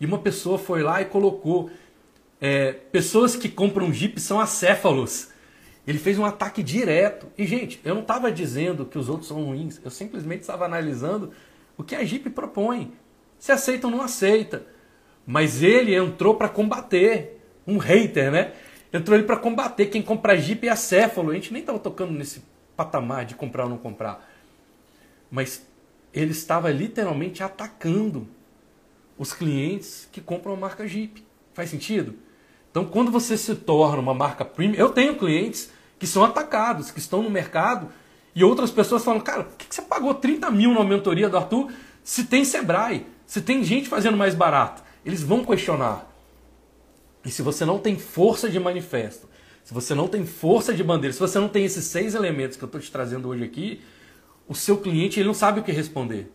E uma pessoa foi lá e colocou é, pessoas que compram Jeep são acéfalos. Ele fez um ataque direto. E, gente, eu não estava dizendo que os outros são ruins. Eu simplesmente estava analisando o que a Jeep propõe. Se aceita ou não aceita. Mas ele entrou para combater. Um hater, né? Entrou ele para combater. Quem compra Jeep é acéfalo. A gente nem estava tocando nesse patamar de comprar ou não comprar. Mas ele estava literalmente atacando os clientes que compram a marca Jeep. Faz sentido? Então, quando você se torna uma marca premium, eu tenho clientes que são atacados, que estão no mercado, e outras pessoas falam, cara, por que você pagou 30 mil na mentoria do Arthur se tem Sebrae, se tem gente fazendo mais barato? Eles vão questionar. E se você não tem força de manifesto, se você não tem força de bandeira, se você não tem esses seis elementos que eu estou te trazendo hoje aqui, o seu cliente ele não sabe o que responder.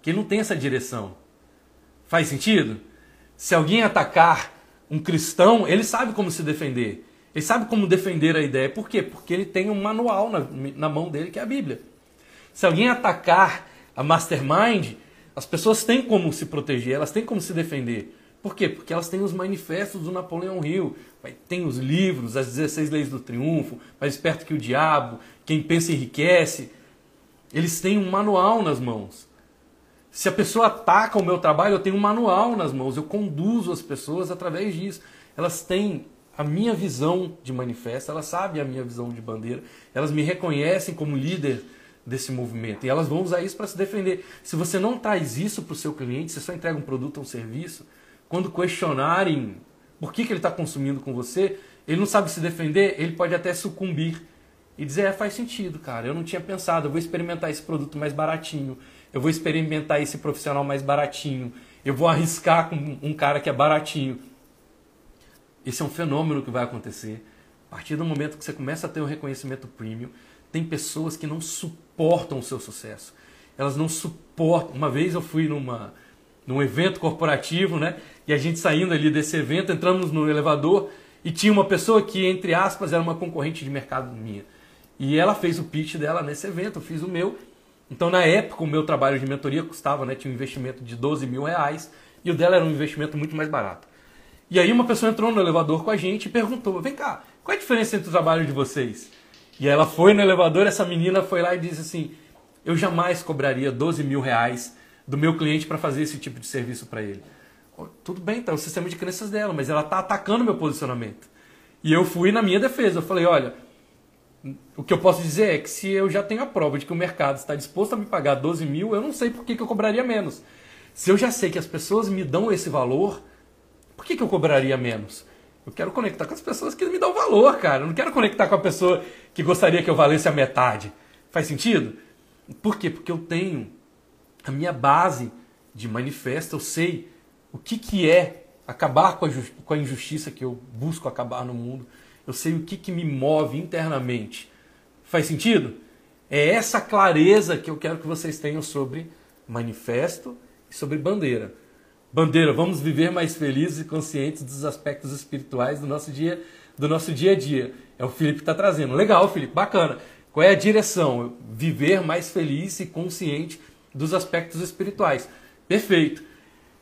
Que ele não tem essa direção. Faz sentido? Se alguém atacar um cristão, ele sabe como se defender. Ele sabe como defender a ideia. Por quê? Porque ele tem um manual na, na mão dele, que é a Bíblia. Se alguém atacar a mastermind, as pessoas têm como se proteger, elas têm como se defender. Por quê? Porque elas têm os manifestos do Napoleão Hill, tem os livros, as 16 leis do triunfo, mais esperto que o diabo, quem pensa enriquece. Eles têm um manual nas mãos. Se a pessoa ataca o meu trabalho, eu tenho um manual nas mãos, eu conduzo as pessoas através disso. Elas têm a minha visão de manifesto, elas sabem a minha visão de bandeira, elas me reconhecem como líder desse movimento e elas vão usar isso para se defender. Se você não traz isso para o seu cliente, você só entrega um produto ou um serviço, quando questionarem por que, que ele está consumindo com você, ele não sabe se defender, ele pode até sucumbir e dizer: é, faz sentido, cara, eu não tinha pensado, eu vou experimentar esse produto mais baratinho, eu vou experimentar esse profissional mais baratinho, eu vou arriscar com um cara que é baratinho. Esse é um fenômeno que vai acontecer. A partir do momento que você começa a ter um reconhecimento premium, tem pessoas que não suportam o seu sucesso. Elas não suportam. Uma vez eu fui numa, num evento corporativo, né? E a gente saindo ali desse evento, entramos no elevador e tinha uma pessoa que, entre aspas, era uma concorrente de mercado minha. E ela fez o pitch dela nesse evento, eu fiz o meu. Então, na época, o meu trabalho de mentoria custava, né? Tinha um investimento de 12 mil reais e o dela era um investimento muito mais barato. E aí uma pessoa entrou no elevador com a gente e perguntou: vem cá, qual é a diferença entre o trabalho de vocês? E ela foi no elevador, essa menina foi lá e disse assim: eu jamais cobraria 12 mil reais do meu cliente para fazer esse tipo de serviço para ele. Tudo bem, tá, é o sistema de crenças dela, mas ela está atacando meu posicionamento. E eu fui na minha defesa. Eu falei: olha, o que eu posso dizer é que se eu já tenho a prova de que o mercado está disposto a me pagar 12 mil, eu não sei por que, que eu cobraria menos. Se eu já sei que as pessoas me dão esse valor, por que, que eu cobraria menos? Eu quero conectar com as pessoas que me dão valor, cara. Eu não quero conectar com a pessoa que gostaria que eu valesse a metade. Faz sentido? Por quê? Porque eu tenho a minha base de manifesto, eu sei o que, que é acabar com a, com a injustiça que eu busco acabar no mundo. Eu sei o que, que me move internamente. Faz sentido? É essa clareza que eu quero que vocês tenham sobre manifesto e sobre bandeira. Bandeira, vamos viver mais felizes e conscientes dos aspectos espirituais do nosso dia, do nosso dia a dia. É o Felipe que está trazendo. Legal, Felipe, bacana. Qual é a direção? Viver mais feliz e consciente dos aspectos espirituais. Perfeito.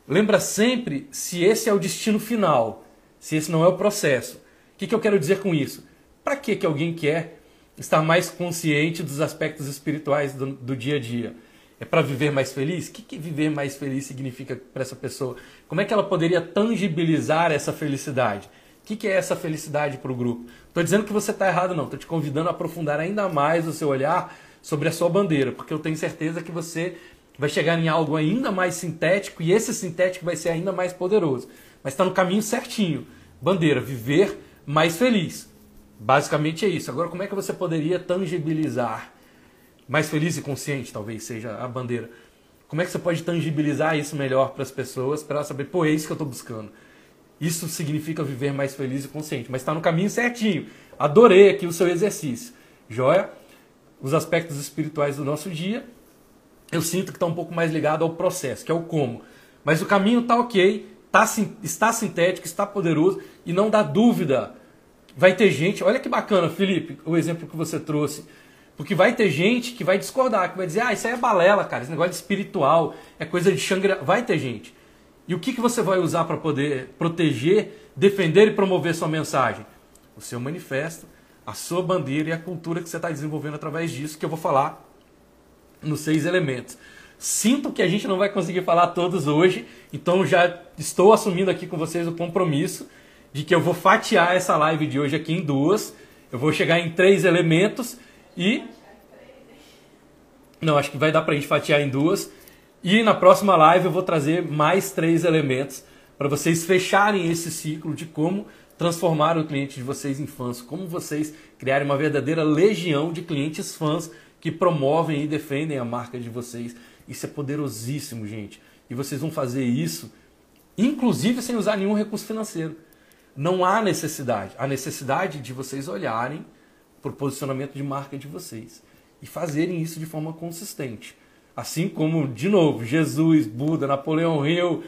Lembra sempre se esse é o destino final, se esse não é o processo. O que, que eu quero dizer com isso? Para que, que alguém quer estar mais consciente dos aspectos espirituais do, do dia a dia? É para viver mais feliz? O que, que viver mais feliz significa para essa pessoa? Como é que ela poderia tangibilizar essa felicidade? O que, que é essa felicidade para o grupo? Estou dizendo que você está errado, não. Estou te convidando a aprofundar ainda mais o seu olhar sobre a sua bandeira, porque eu tenho certeza que você vai chegar em algo ainda mais sintético e esse sintético vai ser ainda mais poderoso. Mas está no caminho certinho. Bandeira, viver mais feliz. Basicamente é isso. Agora, como é que você poderia tangibilizar mais feliz e consciente, talvez seja a bandeira. Como é que você pode tangibilizar isso melhor para as pessoas, para elas saber, pô, é isso que eu estou buscando. Isso significa viver mais feliz e consciente, mas está no caminho certinho. Adorei aqui o seu exercício. Joia? Os aspectos espirituais do nosso dia, eu sinto que está um pouco mais ligado ao processo, que é o como. Mas o caminho está ok, tá, está sintético, está poderoso e não dá dúvida. Vai ter gente, olha que bacana, Felipe, o exemplo que você trouxe porque vai ter gente que vai discordar, que vai dizer, ah, isso aí é balela, cara, esse negócio de espiritual, é coisa de xangri Vai ter gente. E o que, que você vai usar para poder proteger, defender e promover sua mensagem? O seu manifesto, a sua bandeira e a cultura que você está desenvolvendo através disso, que eu vou falar nos seis elementos. Sinto que a gente não vai conseguir falar todos hoje, então já estou assumindo aqui com vocês o compromisso de que eu vou fatiar essa live de hoje aqui em duas. Eu vou chegar em três elementos e. Não, acho que vai dar pra gente fatiar em duas. E na próxima live eu vou trazer mais três elementos para vocês fecharem esse ciclo de como transformar o cliente de vocês em fãs, como vocês criarem uma verdadeira legião de clientes fãs que promovem e defendem a marca de vocês. Isso é poderosíssimo, gente. E vocês vão fazer isso, inclusive sem usar nenhum recurso financeiro. Não há necessidade. A necessidade de vocês olharem para o posicionamento de marca de vocês e fazerem isso de forma consistente. Assim como, de novo, Jesus, Buda, Napoleão Hill,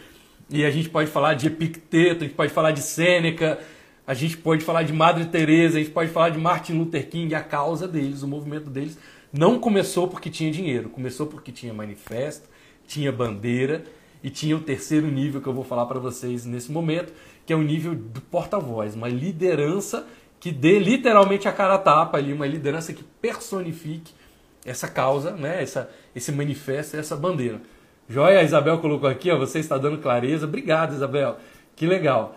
e a gente pode falar de Epicteto, a gente pode falar de Sêneca, a gente pode falar de Madre Teresa, a gente pode falar de Martin Luther King, a causa deles, o movimento deles não começou porque tinha dinheiro, começou porque tinha manifesto, tinha bandeira e tinha o terceiro nível que eu vou falar para vocês nesse momento, que é o nível do porta-voz, uma liderança que dê literalmente a cara a tapa ali, uma liderança que personifique essa causa, né, essa, esse manifesto, essa bandeira. Joia, a Isabel colocou aqui, ó, você está dando clareza. Obrigado, Isabel. Que legal.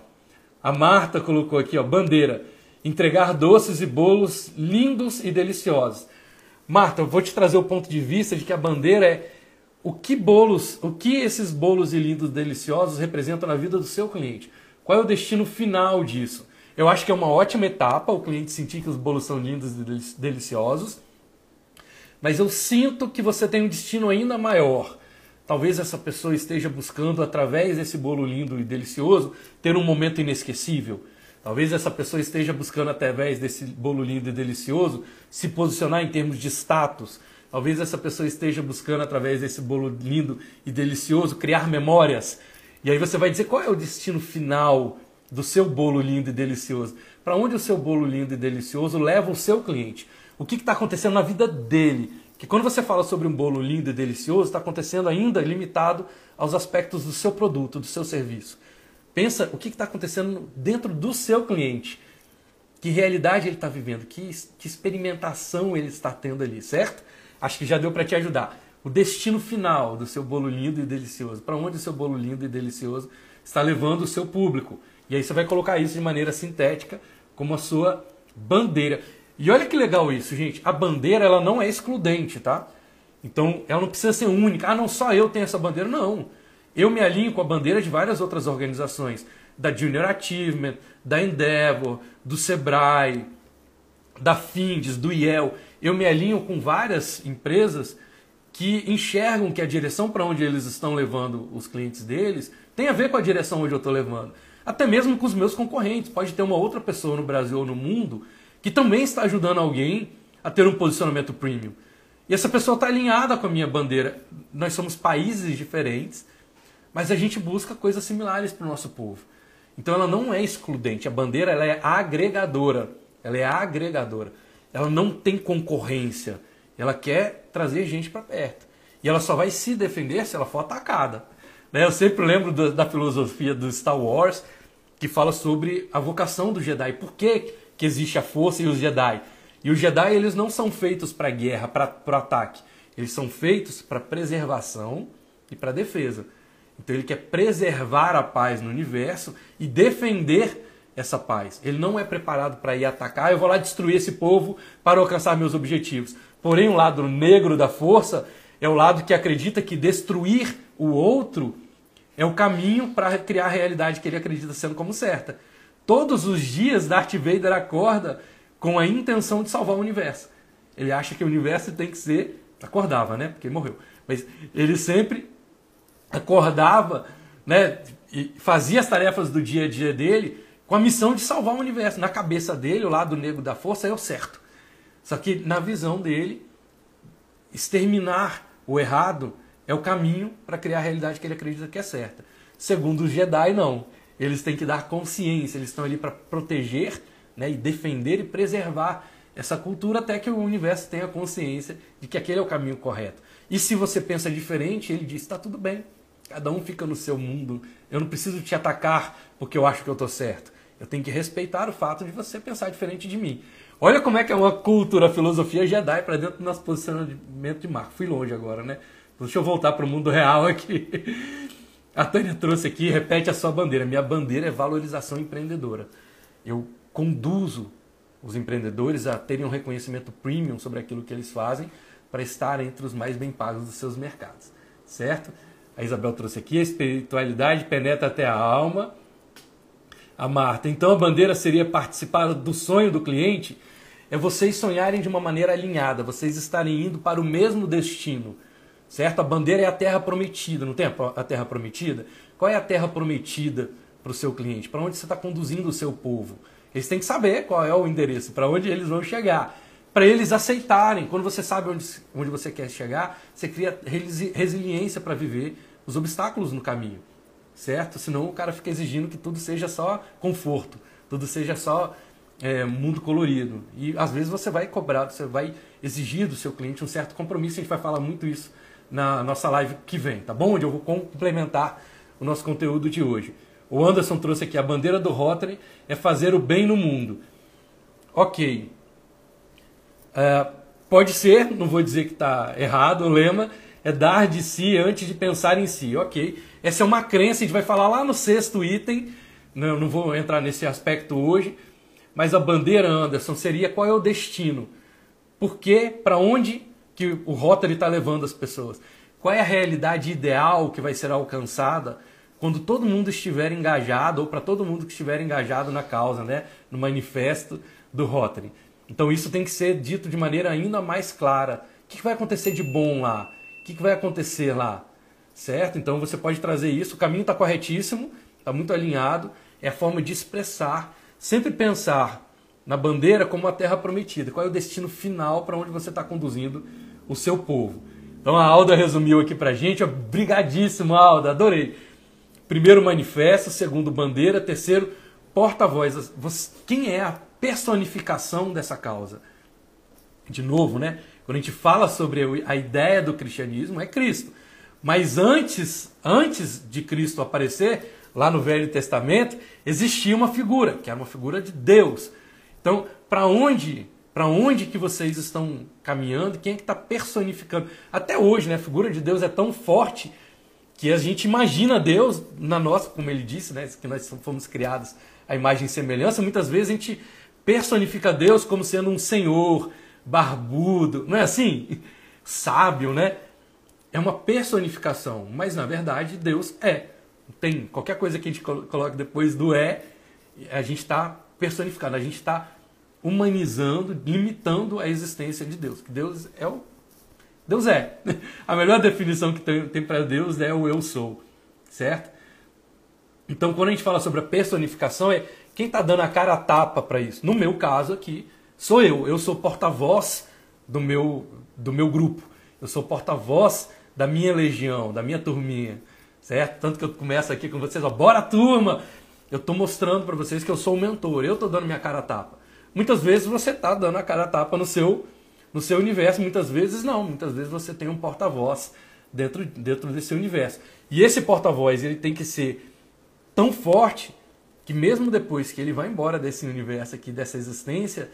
A Marta colocou aqui, ó, bandeira. Entregar doces e bolos lindos e deliciosos. Marta, eu vou te trazer o ponto de vista de que a bandeira é o que bolos, o que esses bolos e lindos deliciosos representam na vida do seu cliente. Qual é o destino final disso? Eu acho que é uma ótima etapa o cliente sentir que os bolos são lindos e deliciosos, mas eu sinto que você tem um destino ainda maior. Talvez essa pessoa esteja buscando, através desse bolo lindo e delicioso, ter um momento inesquecível. Talvez essa pessoa esteja buscando, através desse bolo lindo e delicioso, se posicionar em termos de status. Talvez essa pessoa esteja buscando, através desse bolo lindo e delicioso, criar memórias. E aí você vai dizer qual é o destino final do seu bolo lindo e delicioso. Para onde o seu bolo lindo e delicioso leva o seu cliente? O que está acontecendo na vida dele? que quando você fala sobre um bolo lindo e delicioso, está acontecendo ainda limitado aos aspectos do seu produto, do seu serviço. Pensa o que está acontecendo dentro do seu cliente. Que realidade ele está vivendo, que, que experimentação ele está tendo ali, certo? Acho que já deu para te ajudar. O destino final do seu bolo lindo e delicioso. Para onde o seu bolo lindo e delicioso está levando o seu público. E aí você vai colocar isso de maneira sintética como a sua bandeira. E olha que legal isso, gente. A bandeira ela não é excludente, tá? Então ela não precisa ser única. Ah, não, só eu tenho essa bandeira. Não. Eu me alinho com a bandeira de várias outras organizações. Da Junior Achievement, da Endeavor, do Sebrae, da Findes, do IEL. Eu me alinho com várias empresas que enxergam que a direção para onde eles estão levando os clientes deles tem a ver com a direção onde eu estou levando. Até mesmo com os meus concorrentes. Pode ter uma outra pessoa no Brasil ou no mundo que também está ajudando alguém a ter um posicionamento premium. E essa pessoa está alinhada com a minha bandeira. Nós somos países diferentes, mas a gente busca coisas similares para o nosso povo. Então ela não é excludente. A bandeira ela é agregadora. Ela é agregadora. Ela não tem concorrência. Ela quer trazer gente para perto. E ela só vai se defender se ela for atacada. Né? Eu sempre lembro da filosofia do Star Wars que fala sobre a vocação do Jedi. Por que que existe a força e os Jedi. E os Jedi eles não são feitos para guerra, para ataque. Eles são feitos para preservação e para defesa. Então ele quer preservar a paz no universo e defender essa paz. Ele não é preparado para ir atacar, eu vou lá destruir esse povo para alcançar meus objetivos. Porém, o lado negro da força é o lado que acredita que destruir o outro é o caminho para criar a realidade que ele acredita sendo como certa. Todos os dias Darth Vader acorda com a intenção de salvar o universo. Ele acha que o universo tem que ser. Acordava, né? Porque morreu. Mas ele sempre acordava, né? E fazia as tarefas do dia a dia dele com a missão de salvar o universo. Na cabeça dele, o lado negro da força é o certo. Só que na visão dele, exterminar o errado é o caminho para criar a realidade que ele acredita que é certa. Segundo os Jedi, não eles têm que dar consciência, eles estão ali para proteger né, e defender e preservar essa cultura até que o universo tenha consciência de que aquele é o caminho correto. E se você pensa diferente, ele diz: está tudo bem, cada um fica no seu mundo, eu não preciso te atacar porque eu acho que eu estou certo. Eu tenho que respeitar o fato de você pensar diferente de mim. Olha como é que é uma cultura, a filosofia Jedi para dentro do nosso posicionamento de marca. Fui longe agora, né? Deixa eu voltar para o mundo real aqui. A Tânia trouxe aqui, repete a sua bandeira. Minha bandeira é valorização empreendedora. Eu conduzo os empreendedores a terem um reconhecimento premium sobre aquilo que eles fazem para estar entre os mais bem pagos dos seus mercados. Certo? A Isabel trouxe aqui, a espiritualidade penetra até a alma. A Marta, então a bandeira seria participar do sonho do cliente? É vocês sonharem de uma maneira alinhada, vocês estarem indo para o mesmo destino certo? A bandeira é a terra prometida, não tem a terra prometida? Qual é a terra prometida para o seu cliente? Para onde você está conduzindo o seu povo? Eles têm que saber qual é o endereço, para onde eles vão chegar. Para eles aceitarem. Quando você sabe onde, onde você quer chegar, você cria resiliência para viver os obstáculos no caminho. Certo? Senão o cara fica exigindo que tudo seja só conforto, tudo seja só é, mundo colorido. E às vezes você vai cobrar, você vai exigir do seu cliente um certo compromisso. A gente vai falar muito isso na nossa live que vem, tá bom? Onde eu vou complementar o nosso conteúdo de hoje. O Anderson trouxe aqui a bandeira do Rotary é fazer o bem no mundo. Ok. É, pode ser, não vou dizer que está errado o lema, é dar de si antes de pensar em si. Ok. Essa é uma crença, a gente vai falar lá no sexto item. Não, não vou entrar nesse aspecto hoje. Mas a bandeira, Anderson, seria qual é o destino? Por que, para onde que o Rotary está levando as pessoas? Qual é a realidade ideal que vai ser alcançada quando todo mundo estiver engajado, ou para todo mundo que estiver engajado na causa, né? no manifesto do Rotary? Então isso tem que ser dito de maneira ainda mais clara. O que vai acontecer de bom lá? O que vai acontecer lá? Certo? Então você pode trazer isso. O caminho está corretíssimo, está muito alinhado. É a forma de expressar Sempre pensar na bandeira como a terra prometida. Qual é o destino final para onde você está conduzindo o seu povo? Então a Alda resumiu aqui para a gente. Obrigadíssimo, Alda. Adorei. Primeiro, manifesto. Segundo, bandeira. Terceiro, porta-voz. Quem é a personificação dessa causa? De novo, né? Quando a gente fala sobre a ideia do cristianismo, é Cristo. Mas antes, antes de Cristo aparecer, lá no Velho Testamento, existia uma figura, que era uma figura de Deus. Então, para onde, para onde que vocês estão caminhando? Quem é que está personificando? Até hoje, né, a figura de Deus é tão forte que a gente imagina Deus na nossa, como ele disse, né, que nós fomos criados à imagem e semelhança. Muitas vezes a gente personifica Deus como sendo um senhor barbudo, não é assim? Sábio, né? É uma personificação, mas na verdade Deus é tem qualquer coisa que a gente coloque depois do é, a gente está personificando, a gente está humanizando, limitando a existência de Deus. Que Deus é o Deus é. [LAUGHS] A melhor definição que tem, tem para Deus é o eu sou, certo? Então, quando a gente fala sobre a personificação, é quem está dando a cara a tapa para isso. No meu caso aqui, sou eu. Eu sou porta-voz do meu, do meu grupo. Eu sou porta-voz da minha legião, da minha turminha certo? Tanto que eu começo aqui com vocês, ó, bora turma! Eu estou mostrando para vocês que eu sou o mentor, eu estou dando minha cara a tapa. Muitas vezes você está dando a cara a tapa no seu, no seu universo, muitas vezes não. Muitas vezes você tem um porta-voz dentro, dentro desse universo. E esse porta-voz ele tem que ser tão forte que mesmo depois que ele vai embora desse universo aqui, dessa existência,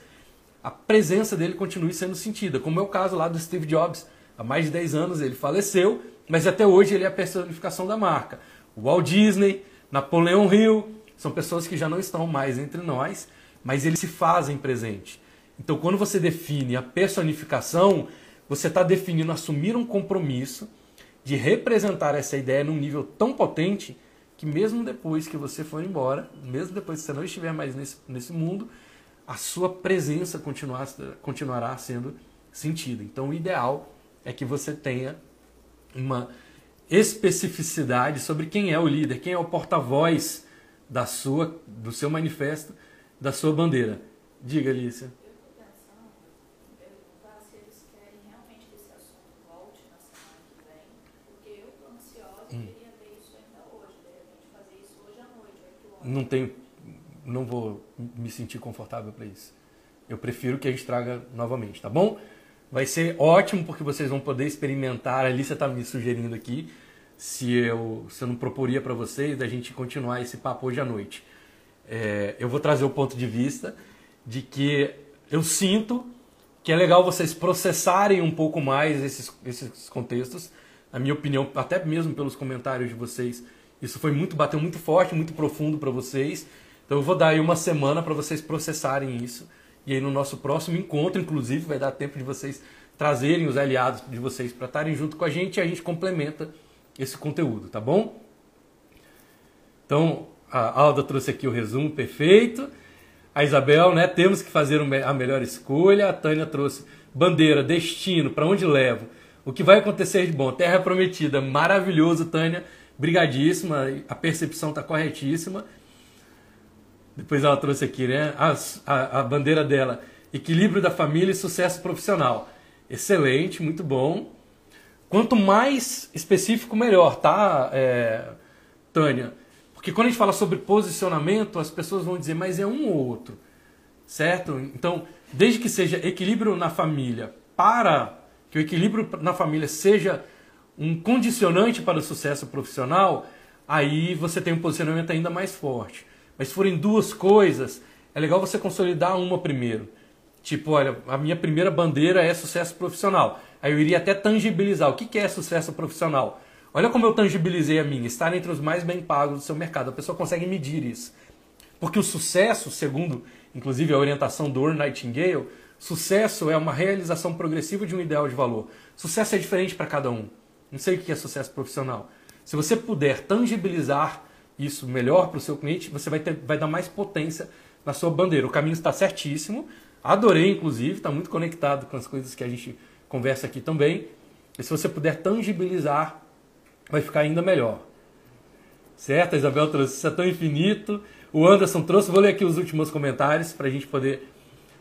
a presença dele continue sendo sentida. Como é o caso lá do Steve Jobs. Há mais de 10 anos ele faleceu mas até hoje ele é a personificação da marca. Walt Disney, Napoleão Hill, são pessoas que já não estão mais entre nós, mas eles se fazem presente. Então, quando você define a personificação, você está definindo assumir um compromisso de representar essa ideia num nível tão potente que mesmo depois que você for embora, mesmo depois que você não estiver mais nesse, nesse mundo, a sua presença continuar, continuará sendo sentida. Então, o ideal é que você tenha uma especificidade sobre quem é o líder, quem é o porta-voz da sua, do seu manifesto, da sua bandeira. Diga, Alicia. Não tenho, não vou me sentir confortável para isso. Eu prefiro que a gente traga novamente, tá bom? Vai ser ótimo porque vocês vão poder experimentar. A Alicia está me sugerindo aqui se eu, se eu não proporia para vocês da gente continuar esse papo hoje à noite. É, eu vou trazer o ponto de vista de que eu sinto que é legal vocês processarem um pouco mais esses, esses contextos. Na minha opinião, até mesmo pelos comentários de vocês, isso foi muito bateu muito forte, muito profundo para vocês. Então eu vou dar aí uma semana para vocês processarem isso e aí no nosso próximo encontro, inclusive, vai dar tempo de vocês trazerem os aliados de vocês para estarem junto com a gente e a gente complementa esse conteúdo, tá bom? Então, a Alda trouxe aqui o resumo perfeito. A Isabel, né? Temos que fazer a melhor escolha. A Tânia trouxe bandeira, destino, para onde levo? O que vai acontecer de bom? Terra prometida, maravilhoso, Tânia. Brigadíssima, a percepção está corretíssima. Depois ela trouxe aqui, né? A, a, a, bandeira dela: equilíbrio da família e sucesso profissional. Excelente, muito bom. Quanto mais específico, melhor, tá, é, Tânia? Porque quando a gente fala sobre posicionamento, as pessoas vão dizer, mas é um ou outro. Certo? Então, desde que seja equilíbrio na família para que o equilíbrio na família seja um condicionante para o sucesso profissional, aí você tem um posicionamento ainda mais forte. Mas se forem duas coisas, é legal você consolidar uma primeiro. Tipo, olha, a minha primeira bandeira é sucesso profissional. Aí eu iria até tangibilizar. O que é sucesso profissional? Olha como eu tangibilizei a minha. Estar entre os mais bem pagos do seu mercado. A pessoa consegue medir isso. Porque o sucesso, segundo inclusive a orientação do Earl Nightingale, sucesso é uma realização progressiva de um ideal de valor. Sucesso é diferente para cada um. Não sei o que é sucesso profissional. Se você puder tangibilizar isso melhor para o seu cliente, você vai, ter, vai dar mais potência na sua bandeira. O caminho está certíssimo. Adorei, inclusive, está muito conectado com as coisas que a gente conversa aqui também. E se você puder tangibilizar, vai ficar ainda melhor. Certo? A Isabel trouxe isso é tão infinito. O Anderson trouxe, vou ler aqui os últimos comentários para a gente poder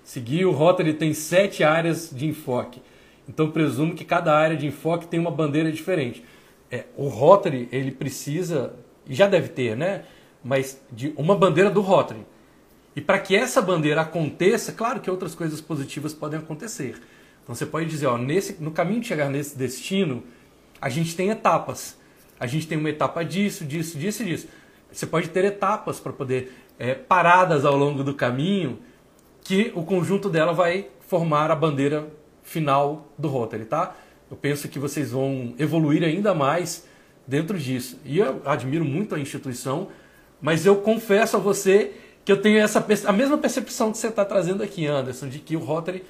seguir. O Rotary tem sete áreas de enfoque. Então presumo que cada área de enfoque tem uma bandeira diferente. É, o Rotary ele precisa, já deve ter, né? Mas de uma bandeira do Rotary. E para que essa bandeira aconteça, claro que outras coisas positivas podem acontecer. Então você pode dizer, ó, nesse, no caminho de chegar nesse destino, a gente tem etapas. A gente tem uma etapa disso, disso, disso e disso. Você pode ter etapas para poder, é, paradas ao longo do caminho, que o conjunto dela vai formar a bandeira final do Rotary, tá? Eu penso que vocês vão evoluir ainda mais dentro disso. E eu admiro muito a instituição, mas eu confesso a você que eu tenho essa a mesma percepção que você está trazendo aqui, Anderson, de que o Rotary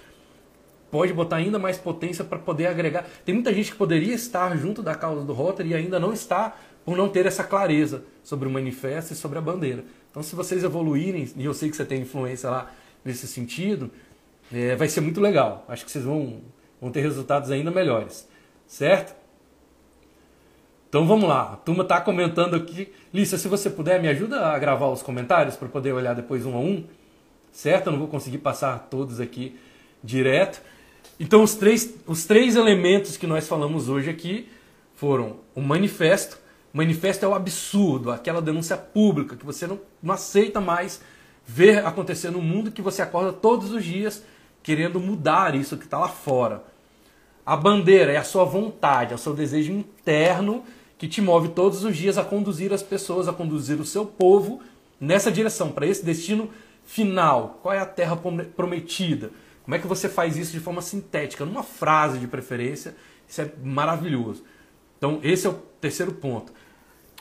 pode botar ainda mais potência para poder agregar. Tem muita gente que poderia estar junto da causa do Rotary e ainda não está por não ter essa clareza sobre o manifesto e sobre a bandeira. Então, se vocês evoluírem, e eu sei que você tem influência lá nesse sentido, é, vai ser muito legal. Acho que vocês vão, vão ter resultados ainda melhores. Certo? Então vamos lá. A turma está comentando aqui. Lícia, se você puder, me ajuda a gravar os comentários para poder olhar depois um a um. Certo? Eu não vou conseguir passar todos aqui direto. Então, os três, os três elementos que nós falamos hoje aqui foram o manifesto. O manifesto é o absurdo, aquela denúncia pública que você não, não aceita mais ver acontecer no mundo, que você acorda todos os dias querendo mudar isso que está lá fora. A bandeira é a sua vontade, é o seu desejo interno que te move todos os dias a conduzir as pessoas, a conduzir o seu povo nessa direção, para esse destino final. Qual é a terra prometida? Como é que você faz isso de forma sintética, numa frase de preferência? Isso é maravilhoso. Então, esse é o terceiro ponto.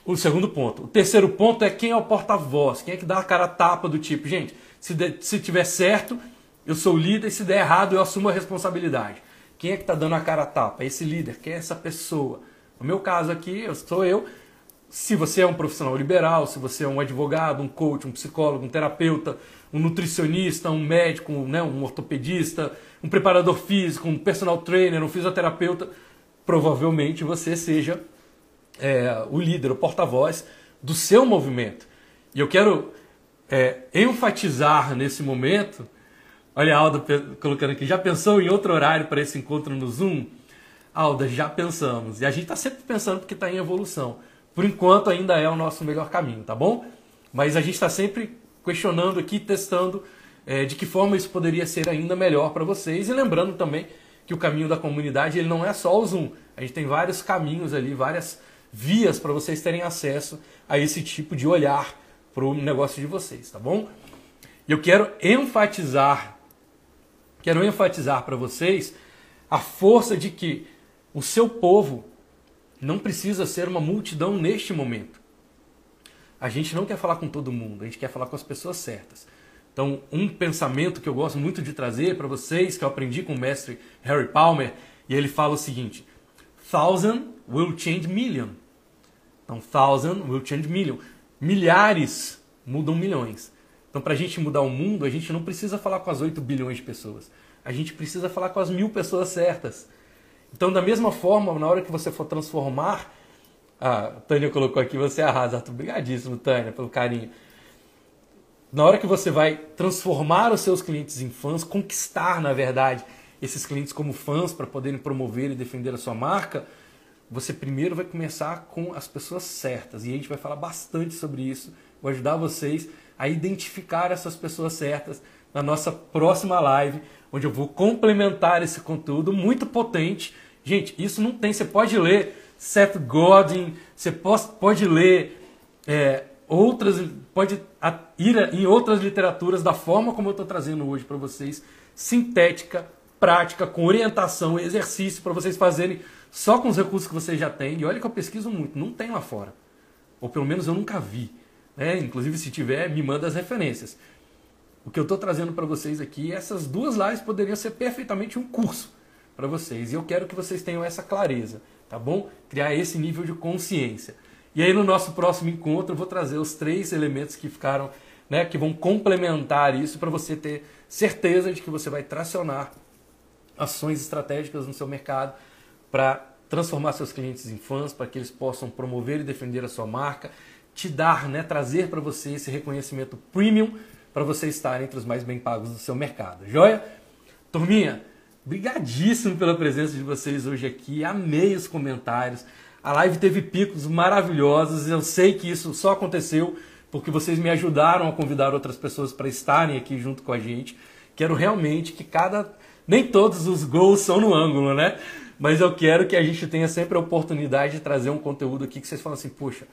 O segundo ponto. O terceiro ponto é quem é o porta-voz, quem é que dá a cara tapa do tipo, gente, se, de, se tiver certo, eu sou o líder, se der errado, eu assumo a responsabilidade. Quem é que está dando a cara tapa? Esse líder, quem é essa pessoa? No meu caso aqui, eu sou eu. Se você é um profissional liberal, se você é um advogado, um coach, um psicólogo, um terapeuta, um nutricionista, um médico, né, um ortopedista, um preparador físico, um personal trainer, um fisioterapeuta, provavelmente você seja é, o líder, o porta-voz do seu movimento. E eu quero é, enfatizar nesse momento. Olha, a Alda colocando aqui, já pensou em outro horário para esse encontro no Zoom? Alda, já pensamos. E a gente está sempre pensando porque está em evolução. Por enquanto ainda é o nosso melhor caminho, tá bom? Mas a gente está sempre questionando aqui, testando é, de que forma isso poderia ser ainda melhor para vocês. E lembrando também que o caminho da comunidade ele não é só o Zoom. A gente tem vários caminhos ali, várias vias para vocês terem acesso a esse tipo de olhar para o negócio de vocês, tá bom? E eu quero enfatizar, quero enfatizar para vocês a força de que o seu povo não precisa ser uma multidão neste momento. A gente não quer falar com todo mundo, a gente quer falar com as pessoas certas. Então, um pensamento que eu gosto muito de trazer para vocês, que eu aprendi com o mestre Harry Palmer, e ele fala o seguinte: Thousand will change million. Então, thousand will change million. Milhares mudam milhões. Então, para a gente mudar o mundo, a gente não precisa falar com as 8 bilhões de pessoas. A gente precisa falar com as mil pessoas certas. Então, da mesma forma, na hora que você for transformar ah, Tânia colocou aqui, você arrasa. Obrigadíssimo, Tânia, pelo carinho. Na hora que você vai transformar os seus clientes em fãs, conquistar, na verdade, esses clientes como fãs para poderem promover e defender a sua marca, você primeiro vai começar com as pessoas certas. E a gente vai falar bastante sobre isso. Vou ajudar vocês a identificar essas pessoas certas na nossa próxima live, onde eu vou complementar esse conteúdo muito potente. Gente, isso não tem. Você pode ler Seth Godin, você pode ler é, outras, pode ir em outras literaturas da forma como eu estou trazendo hoje para vocês, sintética, prática, com orientação, exercício para vocês fazerem só com os recursos que vocês já têm. E olha que eu pesquiso muito, não tem lá fora. Ou pelo menos eu nunca vi. Né? Inclusive, se tiver, me manda as referências. O que eu estou trazendo para vocês aqui, essas duas lives poderiam ser perfeitamente um curso para vocês. E eu quero que vocês tenham essa clareza, tá bom? Criar esse nível de consciência. E aí no nosso próximo encontro eu vou trazer os três elementos que ficaram, né, que vão complementar isso para você ter certeza de que você vai tracionar ações estratégicas no seu mercado para transformar seus clientes em fãs, para que eles possam promover e defender a sua marca, te dar, né, trazer para você esse reconhecimento premium para você estar entre os mais bem pagos do seu mercado. Joia? Turminha, brigadíssimo pela presença de vocês hoje aqui. Amei os comentários. A live teve picos maravilhosos. Eu sei que isso só aconteceu porque vocês me ajudaram a convidar outras pessoas para estarem aqui junto com a gente. Quero realmente que cada. Nem todos os gols são no ângulo, né? Mas eu quero que a gente tenha sempre a oportunidade de trazer um conteúdo aqui que vocês falam assim, poxa,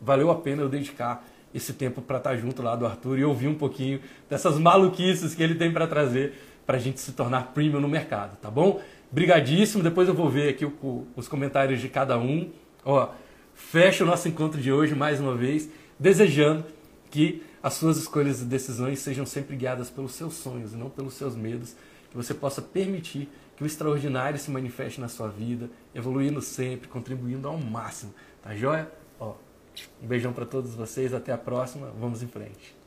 valeu a pena eu dedicar esse tempo para estar junto lá do Arthur e ouvir um pouquinho dessas maluquices que ele tem para trazer para a gente se tornar premium no mercado, tá bom? Brigadíssimo. Depois eu vou ver aqui o, os comentários de cada um. Ó, fecha o nosso encontro de hoje mais uma vez, desejando que as suas escolhas e decisões sejam sempre guiadas pelos seus sonhos e não pelos seus medos, que você possa permitir que o extraordinário se manifeste na sua vida, evoluindo sempre, contribuindo ao máximo. Tá joia? Ó, um beijão para todos vocês, até a próxima, vamos em frente.